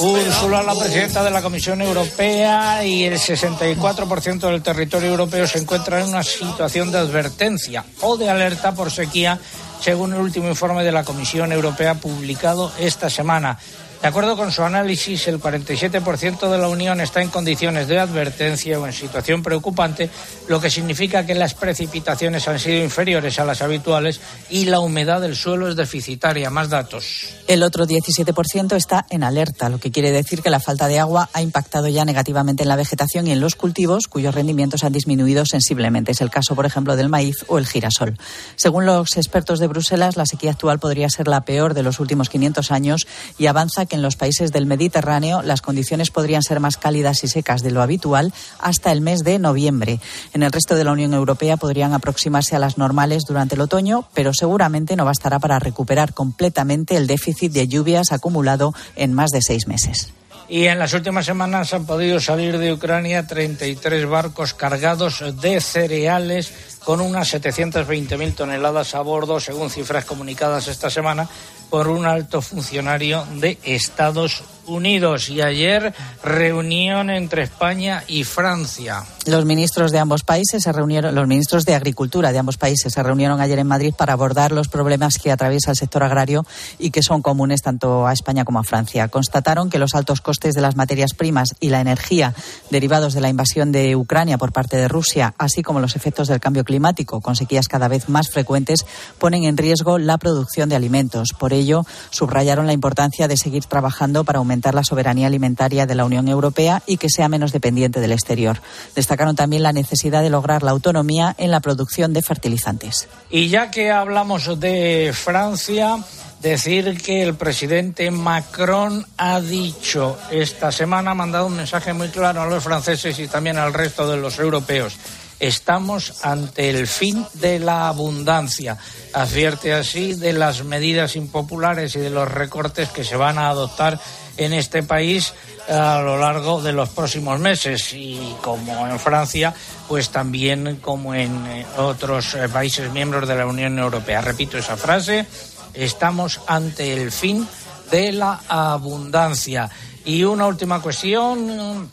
Úrsula, la presidenta de la Comisión Europea y el 64% del territorio europeo se encuentra en una situación de advertencia o de alerta por sequía según el último informe de la Comisión Europea publicado esta semana. De acuerdo con su análisis, el 47% de la Unión está en condiciones de advertencia o en situación preocupante, lo que significa que las precipitaciones han sido inferiores a las habituales y la humedad del suelo es deficitaria. Más datos. El otro 17% está en alerta, lo que quiere decir que la falta de agua ha impactado ya negativamente en la vegetación y en los cultivos, cuyos rendimientos han disminuido sensiblemente. Es el caso, por ejemplo, del maíz o el girasol. Según los expertos de Bruselas, la sequía actual podría ser la peor de los últimos 500 años y avanza que en los países del Mediterráneo las condiciones podrían ser más cálidas y secas de lo habitual hasta el mes de noviembre. En el resto de la Unión Europea podrían aproximarse a las normales durante el otoño, pero seguramente no bastará para recuperar completamente el déficit de lluvias acumulado en más de seis meses. Y en las últimas semanas han podido salir de Ucrania 33 barcos cargados de cereales con unas 720.000 toneladas a bordo, según cifras comunicadas esta semana por un alto funcionario de Estados Unidos. Y ayer reunión entre España y Francia. Los ministros de ambos países se reunieron, los ministros de Agricultura de ambos países se reunieron ayer en Madrid para abordar los problemas que atraviesa el sector agrario y que son comunes tanto a España como a Francia. Constataron que los altos costes de las materias primas y la energía derivados de la invasión de Ucrania por parte de Rusia, así como los efectos del cambio climático con sequías cada vez más frecuentes, ponen en riesgo la producción de alimentos. Subrayaron la importancia de seguir trabajando para aumentar la soberanía alimentaria de la Unión Europea y que sea menos dependiente del exterior. Destacaron también la necesidad de lograr la autonomía en la producción de fertilizantes. Y ya que hablamos de Francia, decir que el presidente Macron ha dicho esta semana, ha mandado un mensaje muy claro a los franceses y también al resto de los europeos estamos ante el fin de la abundancia. Advierte así de las medidas impopulares y de los recortes que se van a adoptar en este país a lo largo de los próximos meses y como en Francia, pues también como en eh, otros eh, países miembros de la Unión Europea. Repito esa frase, estamos ante el fin de la abundancia. Y una última cuestión,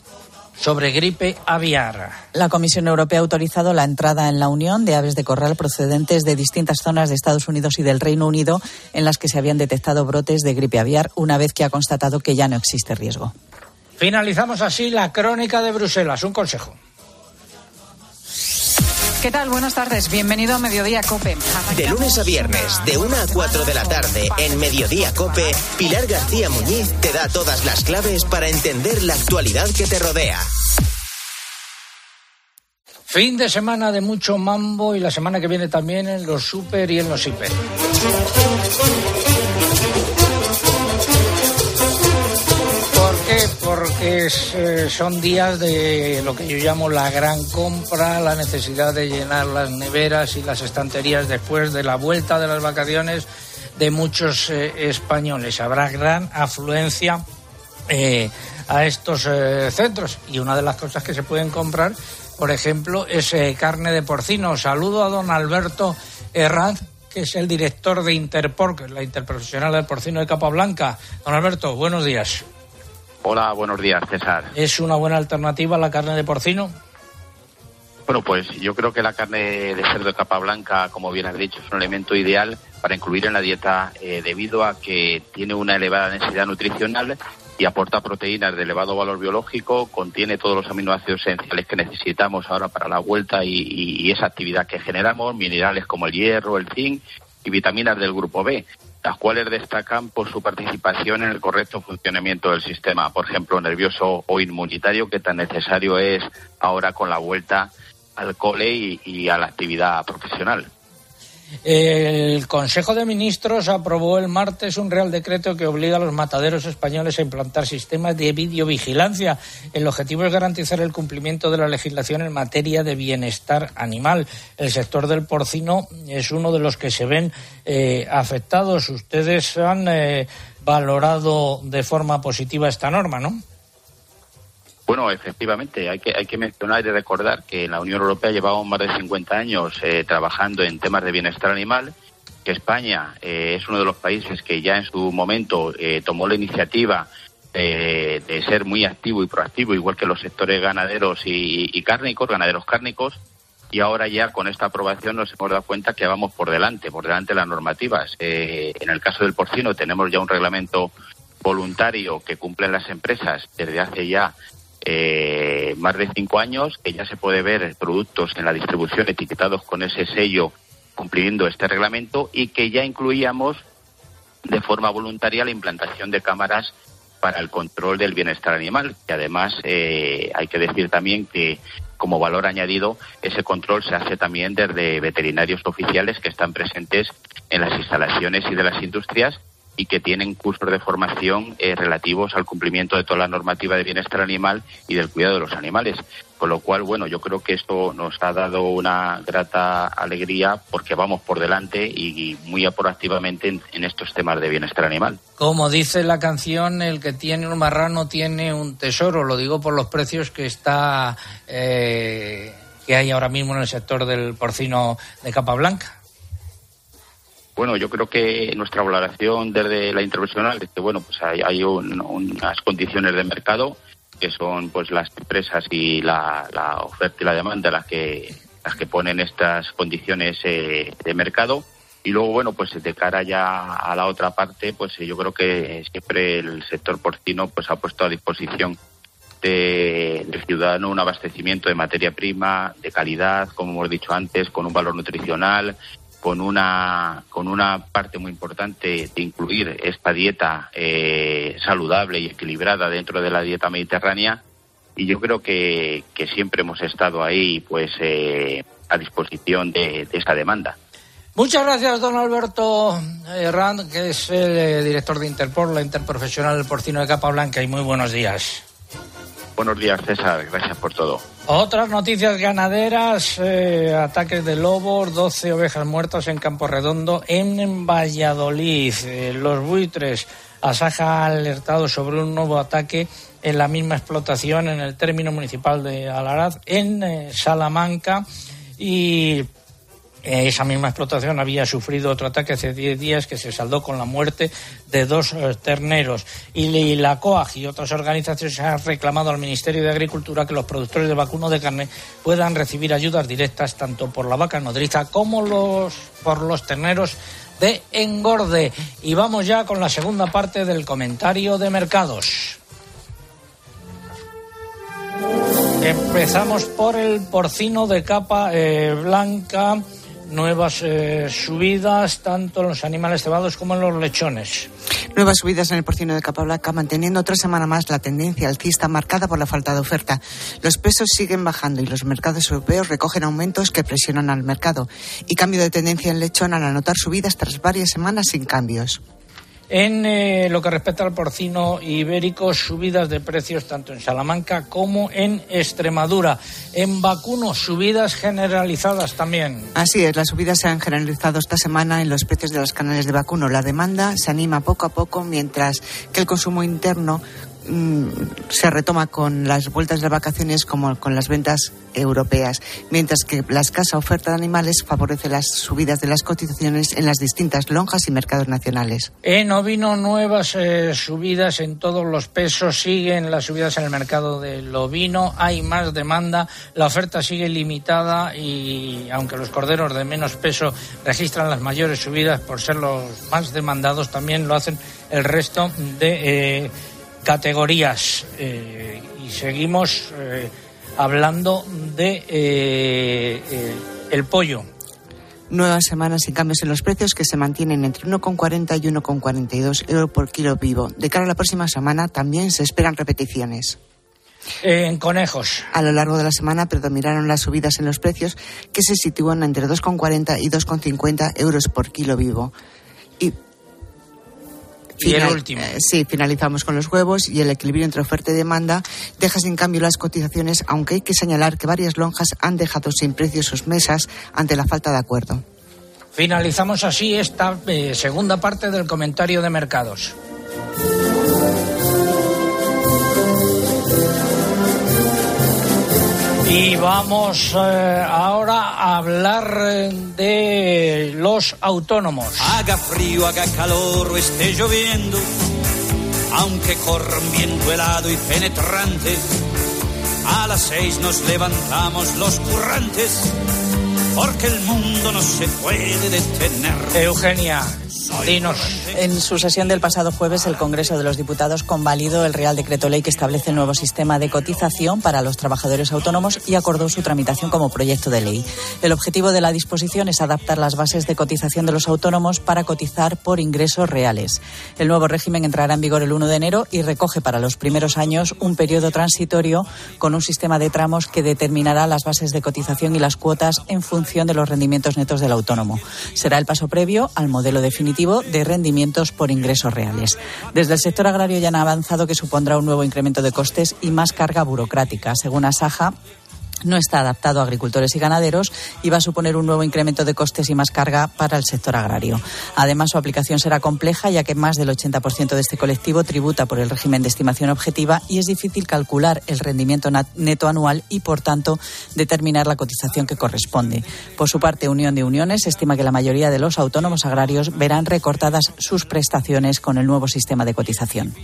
sobre gripe aviar. La Comisión Europea ha autorizado la entrada en la Unión de aves de corral procedentes de distintas zonas de Estados Unidos y del Reino Unido en las que se habían detectado brotes de gripe aviar una vez que ha constatado que ya no existe riesgo. Finalizamos así la crónica de Bruselas. Un consejo. ¿Qué tal? Buenas tardes. Bienvenido a Mediodía Cope. De lunes a viernes, de 1 a 4 de la tarde, en Mediodía Cope, Pilar García Muñiz te da todas las claves para entender la actualidad que te rodea. Fin de semana de mucho mambo y la semana que viene también en los super y en los hiper. Porque eh, son días de lo que yo llamo la gran compra, la necesidad de llenar las neveras y las estanterías después de la vuelta de las vacaciones de muchos eh, españoles. Habrá gran afluencia eh, a estos eh, centros. Y una de las cosas que se pueden comprar, por ejemplo, es eh, carne de porcino. Saludo a don Alberto Herranz, que es el director de Interpor, que es la interprofesional del porcino de Capablanca. Don Alberto, buenos días. Hola, buenos días, César. ¿Es una buena alternativa la carne de porcino? Bueno, pues yo creo que la carne de cerdo de capa blanca, como bien has dicho, es un elemento ideal para incluir en la dieta eh, debido a que tiene una elevada densidad nutricional y aporta proteínas de elevado valor biológico, contiene todos los aminoácidos esenciales que necesitamos ahora para la vuelta y, y esa actividad que generamos, minerales como el hierro, el zinc y vitaminas del grupo B, las cuales destacan por su participación en el correcto funcionamiento del sistema, por ejemplo, nervioso o inmunitario, que tan necesario es ahora con la vuelta al cole y, a la actividad profesional. El Consejo de Ministros aprobó el martes un real decreto que obliga a los mataderos españoles a implantar sistemas de videovigilancia. El objetivo es garantizar el cumplimiento de la legislación en materia de bienestar animal. El sector del porcino es uno de los que se ven eh, afectados. Ustedes han eh, valorado de forma positiva esta norma, ¿no? Bueno, efectivamente, hay que, hay que mencionar y recordar que la Unión Europea llevamos más de 50 años eh, trabajando en temas de bienestar animal, que España eh, es uno de los países que ya en su momento eh, tomó la iniciativa de, de, ser muy activo y proactivo, igual que los sectores ganaderos y, y cárnicos, ganaderos cárnicos, y ahora ya con esta aprobación nos hemos dado cuenta que vamos por delante, por delante de las normativas. en el caso del porcino tenemos ya un reglamento voluntario que cumplen las empresas desde hace ya eh, más de cinco años, que ya se puede ver productos en la distribución etiquetados con ese sello cumpliendo este reglamento y que ya incluíamos de forma voluntaria la implantación de cámaras para el control del bienestar animal. Y además eh, hay que decir también que como valor añadido ese control se hace también desde veterinarios oficiales que están presentes en las instalaciones y de las industrias y que tienen cursos de formación eh, relativos al cumplimiento de toda la normativa de bienestar animal y del cuidado de los animales. Con lo cual, bueno, yo creo que esto nos ha dado una grata alegría porque vamos por delante y, muy proactivamente en, estos temas de bienestar animal. Como dice la canción, el que tiene un marrano tiene un tesoro. Lo digo por los precios que está eh, que hay ahora mismo en el sector del porcino de capa blanca. Bueno, yo creo que nuestra valoración desde la intervencional es que bueno, pues hay, hay un, unas condiciones de mercado que son pues las empresas y la, la, oferta y la demanda las que las que ponen estas condiciones eh, de mercado. Y luego bueno pues de cara ya a la otra parte pues yo creo que siempre el sector porcino pues ha puesto a disposición de, del ciudadano un abastecimiento de materia prima de calidad como hemos dicho antes con un valor nutricional con una, con una parte muy importante de incluir esta dieta eh, saludable y equilibrada dentro de la dieta mediterránea. Y yo creo que, que siempre hemos estado ahí pues eh, a disposición de, de esta demanda. Muchas gracias, don Alberto Rand, que es el eh, director de Interpol, la interprofesional del porcino de capa blanca, y muy buenos días. Buenos días, César. Gracias por todo. Otras noticias ganaderas, eh, ataques de lobos, 12 ovejas muertas en Campo Redondo, en Valladolid. Eh, los buitres, Asaja ha alertado sobre un nuevo ataque en la misma explotación en el término municipal de Alaraz, en eh, Salamanca. Y esa misma explotación había sufrido otro ataque hace 10 días que se saldó con la muerte de dos eh, terneros. Y la COAG y otras organizaciones han reclamado al Ministerio de Agricultura que los productores de vacuno de carne puedan recibir ayudas directas tanto por la vaca nodriza como los, por los terneros de engorde. Y vamos ya con la segunda parte del comentario de mercados. Empezamos por el porcino de capa eh, blanca nuevas eh, subidas tanto en los animales cebados como en los lechones. Nuevas subidas en el porcino de capa blanca, manteniendo otra semana más la tendencia alcista marcada por la falta de oferta. Los pesos siguen bajando y los mercados europeos recogen aumentos que presionan al mercado. Y cambio de tendencia en lechón al anotar subidas tras varias semanas sin cambios. En eh, lo que respecta al porcino ibérico, subidas de precios tanto en Salamanca como en Extremadura. En vacuno, subidas generalizadas también. Así es, las subidas se han generalizado esta semana en los precios de los canales de vacuno. La demanda se anima poco a poco, mientras que el consumo interno mm, se retoma con las vueltas de vacaciones como con las ventas europeas, mientras que la escasa oferta de animales favorece las subidas de las cotizaciones en las distintas lonjas y mercados nacionales. En ovino, nuevas eh, subidas en todos los pesos, siguen las subidas en el mercado del ovino, hay más demanda, la oferta sigue limitada y aunque los corderos de menos peso registran las mayores subidas por ser los más demandados, también lo hacen el resto de eh, categorías. Eh, y seguimos eh, hablando de el pollo. Nuevas semanas sin cambios en los precios que se mantienen entre 1,40 y 1,42 euros por kilo vivo. De cara a la próxima semana también se esperan repeticiones. En conejos. A lo largo de la semana predominaron las subidas en los precios que se sitúan entre 2,40 y 2,50 euros por kilo vivo. Y el último. Eh, sí, finalizamos con los huevos y el equilibrio entre oferta y demanda deja sin cambio las cotizaciones, aunque hay que señalar que varias lonjas han dejado sin precio sus mesas ante la falta de acuerdo. Finalizamos así esta eh, segunda parte del comentario de mercados. Y vamos eh, ahora a hablar eh, de los autónomos. Haga frío, haga calor o esté lloviendo, aunque corra un viento helado y penetrante, a las seis nos levantamos los currantes, porque el mundo no se puede detener. Eugenia, en su sesión del pasado jueves, el Congreso de los Diputados convalidó el Real Decreto Ley que establece el nuevo sistema de cotización para los trabajadores autónomos y acordó su tramitación como proyecto de ley. El objetivo de la disposición es adaptar las bases de cotización de los autónomos para cotizar por ingresos reales. El nuevo régimen entrará en vigor el 1 de enero y recoge para los primeros años un periodo transitorio con un sistema de tramos que determinará las bases de cotización y las cuotas en función de los rendimientos netos del autónomo. Será el paso previo al modelo definitivo de rendimientos por ingresos reales. Desde el sector agrario ya han avanzado que supondrá un nuevo incremento de costes y más carga burocrática. Según Asaja, no está adaptado a agricultores y ganaderos y va a suponer un nuevo incremento de costes y más carga para el sector agrario. Además, su aplicación será compleja ya que más del 80% de este colectivo tributa por el régimen de estimación objetiva y es difícil calcular el rendimiento neto anual y, por tanto, determinar la cotización que corresponde. Por su parte, Unión de Uniones estima que la mayoría de los autónomos agrarios verán recortadas sus prestaciones con el nuevo sistema de cotización.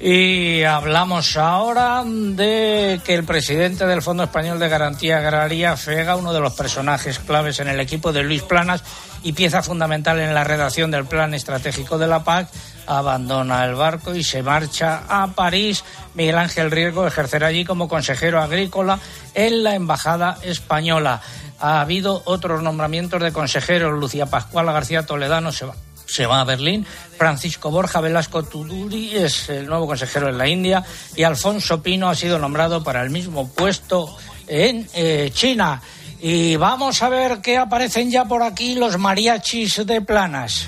Y hablamos ahora de que el presidente del Fondo Español de Garantía Agraria, FEGA, uno de los personajes claves en el equipo de Luis Planas y pieza fundamental en la redacción del Plan Estratégico de la PAC, abandona el barco y se marcha a París. Miguel Ángel Riesgo ejercerá allí como consejero agrícola en la Embajada Española. Ha habido otros nombramientos de consejeros. Lucía Pascual García Toledano se va se va a Berlín. Francisco Borja Velasco Tuduri es el nuevo consejero en la India y Alfonso Pino ha sido nombrado para el mismo puesto en eh, China. Y vamos a ver qué aparecen ya por aquí los mariachis de Planas.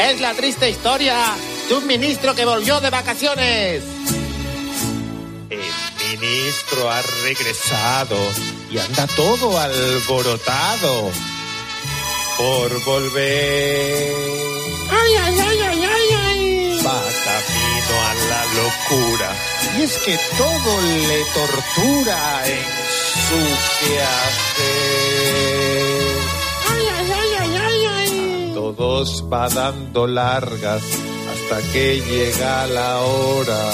Es la triste historia de un ministro que volvió de vacaciones. El ministro ha regresado y anda todo alborotado por volver. ¡Ay, ay, ay, ay, ay, ay! Va camino a la locura. Y es que todo le tortura en su quehacer. ¡Ay, ay, ay, ay, ay, ay! Todos va dando largas hasta que llega la hora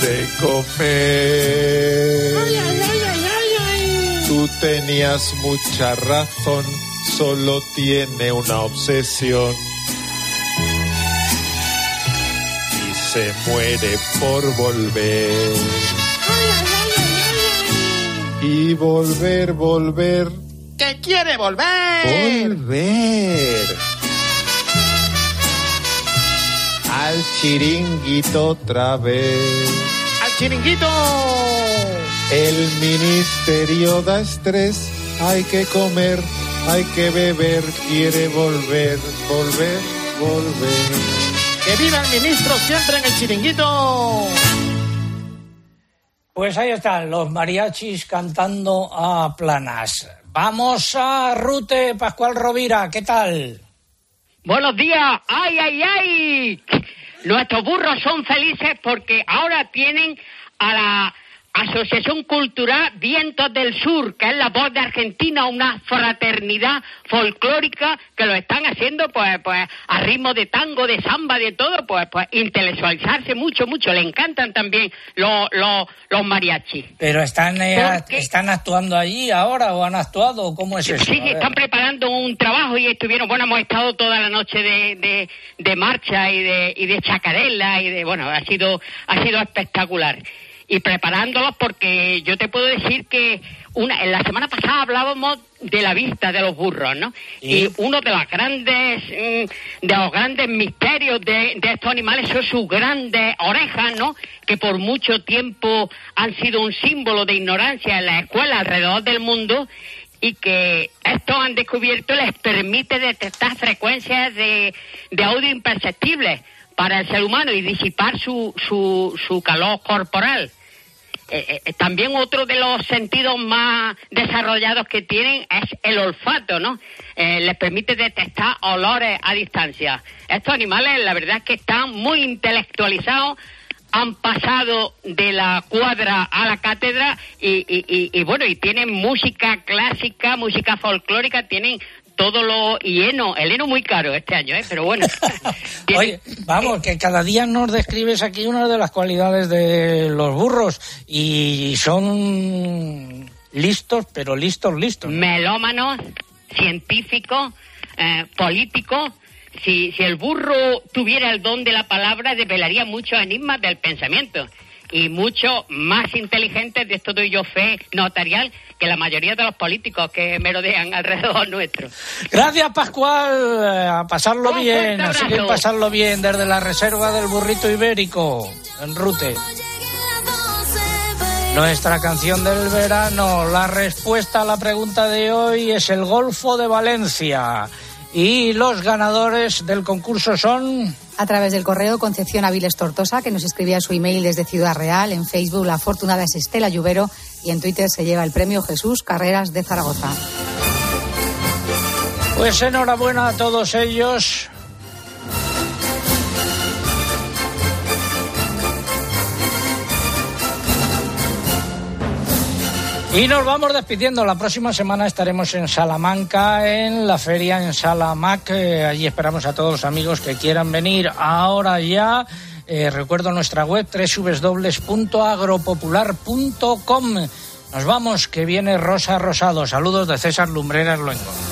de comer. ¡Ay, ay, ay, ay, ay! ay! Tú tenías mucha razón solo tiene una obsesión y se muere por volver. Y volver, volver. ¿Qué quiere volver? Volver. Al chiringuito otra vez. ¡Al chiringuito! El ministerio da estrés, hay que comer hay que beber, quiere volver, volver, volver. ¡Que viva el ministro siempre en el chiringuito! Pues ahí están los mariachis cantando a planas. Vamos a Rute, Pascual Rovira, ¿qué tal? Buenos días. ¡Ay, ay, ay! Nuestros burros son felices porque ahora tienen a la Asociación Cultural Vientos del Sur, que es la voz de Argentina, una fraternidad folclórica que lo están haciendo pues pues a ritmo de tango, de samba, de todo, pues pues intelectualizarse mucho, mucho. Le encantan también los, los, los mariachis. Pero están eh, están actuando allí ahora o han actuado, ¿cómo es eso? Sí, ver. están preparando un trabajo y estuvieron, bueno, hemos estado toda la noche de, de, de marcha y de, y de chacarela y de, bueno, ha sido, ha sido espectacular. Y preparándolos porque yo te puedo decir que una, en la semana pasada hablábamos de la vista de los burros, ¿no? Y uno de los grandes, mm, de los grandes misterios de, de estos animales son sus grandes orejas, ¿no? Que por mucho tiempo han sido un símbolo de ignorancia en las escuelas alrededor del mundo y que esto han descubierto les permite detectar frecuencias de, de audio imperceptibles para el ser humano y disipar su, su, su calor corporal. Eh, eh, también otro de los sentidos más desarrollados que tienen es el olfato, ¿no? Eh, les permite detectar olores a distancia. Estos animales, la verdad es que están muy intelectualizados, han pasado de la cuadra a la cátedra y- y, bueno, y tienen música clásica, música folclórica, tienen todo lo y heno, el heno muy caro este año, ¿eh? Pero bueno. Oye, vamos, que cada día nos describes aquí una de las cualidades de los burros y son listos, pero listos, listos. melómanos, científicos, eh, políticos. Si, si el burro tuviera el don de la palabra, desvelaría muchos enigmas del pensamiento y mucho más inteligentes, de esto doy yo fe notarial, que la mayoría de los políticos que merodean alrededor nuestro. Gracias, Pascual. Eh, A pasarlo Un bien, a seguir pasarlo bien desde la reserva del burrito ibérico, en Rute. Nuestra canción del verano, la respuesta a la pregunta de hoy es el Golfo de Valencia. Y los ganadores del concurso son... A través del correo Concepción Aviles Tortosa, que nos escribía su email desde Ciudad Real. En Facebook, la afortunada es Estela Lluvero. Y en Twitter se lleva el premio Jesús Carreras de Zaragoza. Pues enhorabuena a todos ellos. Y nos vamos despidiendo. La próxima semana estaremos en Salamanca, en la feria en Salamac. Eh, allí esperamos a todos los amigos que quieran venir. Ahora ya, eh, recuerdo nuestra web www.agropopular.com. Nos vamos, que viene Rosa Rosado. Saludos de César Lumbreras Luengo.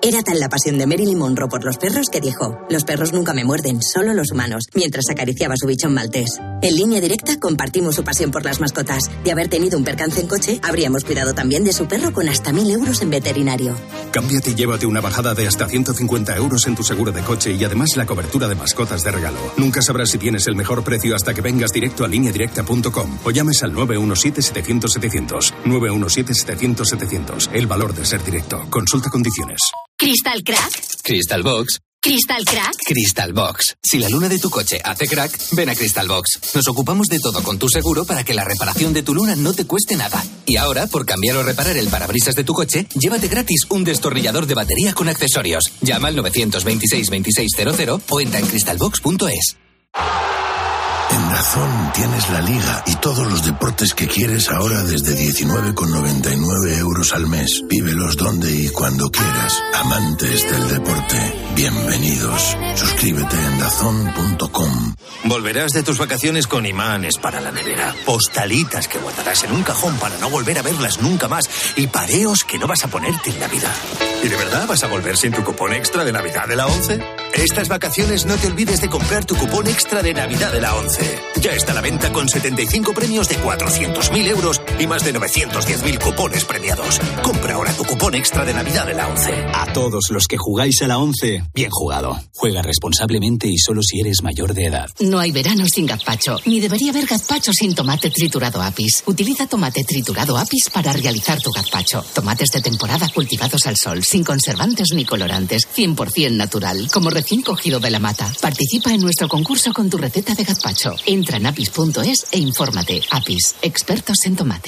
Era tal la pasión de Marilyn Monroe por los perros que dijo, los perros nunca me muerden, solo los humanos, mientras acariciaba su bichón maltés. En línea directa compartimos su pasión por las mascotas. De haber tenido un percance en coche, habríamos cuidado también de su perro con hasta mil euros en veterinario. Cámbiate y llévate una bajada de hasta 150 euros en tu seguro de coche y además la cobertura de mascotas de regalo. Nunca sabrás si tienes el mejor precio hasta que vengas directo a lineadirecta.com o llames al 917-700-700. 917-700-700. El valor de ser directo. Consulta condiciones. ¿Crystal Crack? Crystal Box. ¿Crystal Crack? Crystal Box. Si la luna de tu coche hace crack, ven a Crystal Box. Nos ocupamos de todo con tu seguro para que la reparación de tu luna no te cueste nada. Y ahora, por cambiar o reparar el parabrisas de tu coche, llévate gratis un destornillador de batería con accesorios. Llama al 926 2600 o entra en crystalbox.es. En Dazón tienes la liga y todos los deportes que quieres ahora desde 19,99 euros al mes. Vívelos donde y cuando quieras. Amantes del deporte, bienvenidos. Suscríbete en dazón.com. Volverás de tus vacaciones con imanes para la nevera, postalitas que guardarás en un cajón para no volver a verlas nunca más y pareos que no vas a ponerte en Navidad. ¿Y de verdad vas a volver sin tu cupón extra de Navidad de la 11? Estas vacaciones no te olvides de comprar tu cupón extra de Navidad de la 11. Ya está a la venta con 75 premios de 400.000 euros y más de 910.000 cupones premiados. Compra ahora tu cupón extra de Navidad de la 11. A todos los que jugáis a la 11, bien jugado. Juega responsablemente y solo si eres mayor de edad. No hay verano sin gazpacho, ni debería haber gazpacho sin tomate triturado Apis. Utiliza tomate triturado Apis para realizar tu gazpacho. Tomates de temporada cultivados al sol, sin conservantes ni colorantes, 100% natural, como recién cogido de la mata. Participa en nuestro concurso con tu receta de gazpacho. Entra en apis.es e infórmate. Apis, expertos en tomate.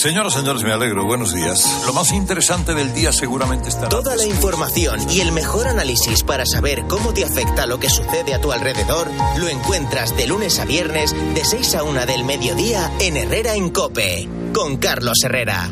Señoras, señores, me alegro. Buenos días. Lo más interesante del día seguramente estará. Toda la información y el mejor análisis para saber cómo te afecta lo que sucede a tu alrededor lo encuentras de lunes a viernes de 6 a 1 del mediodía en Herrera en Cope con Carlos Herrera.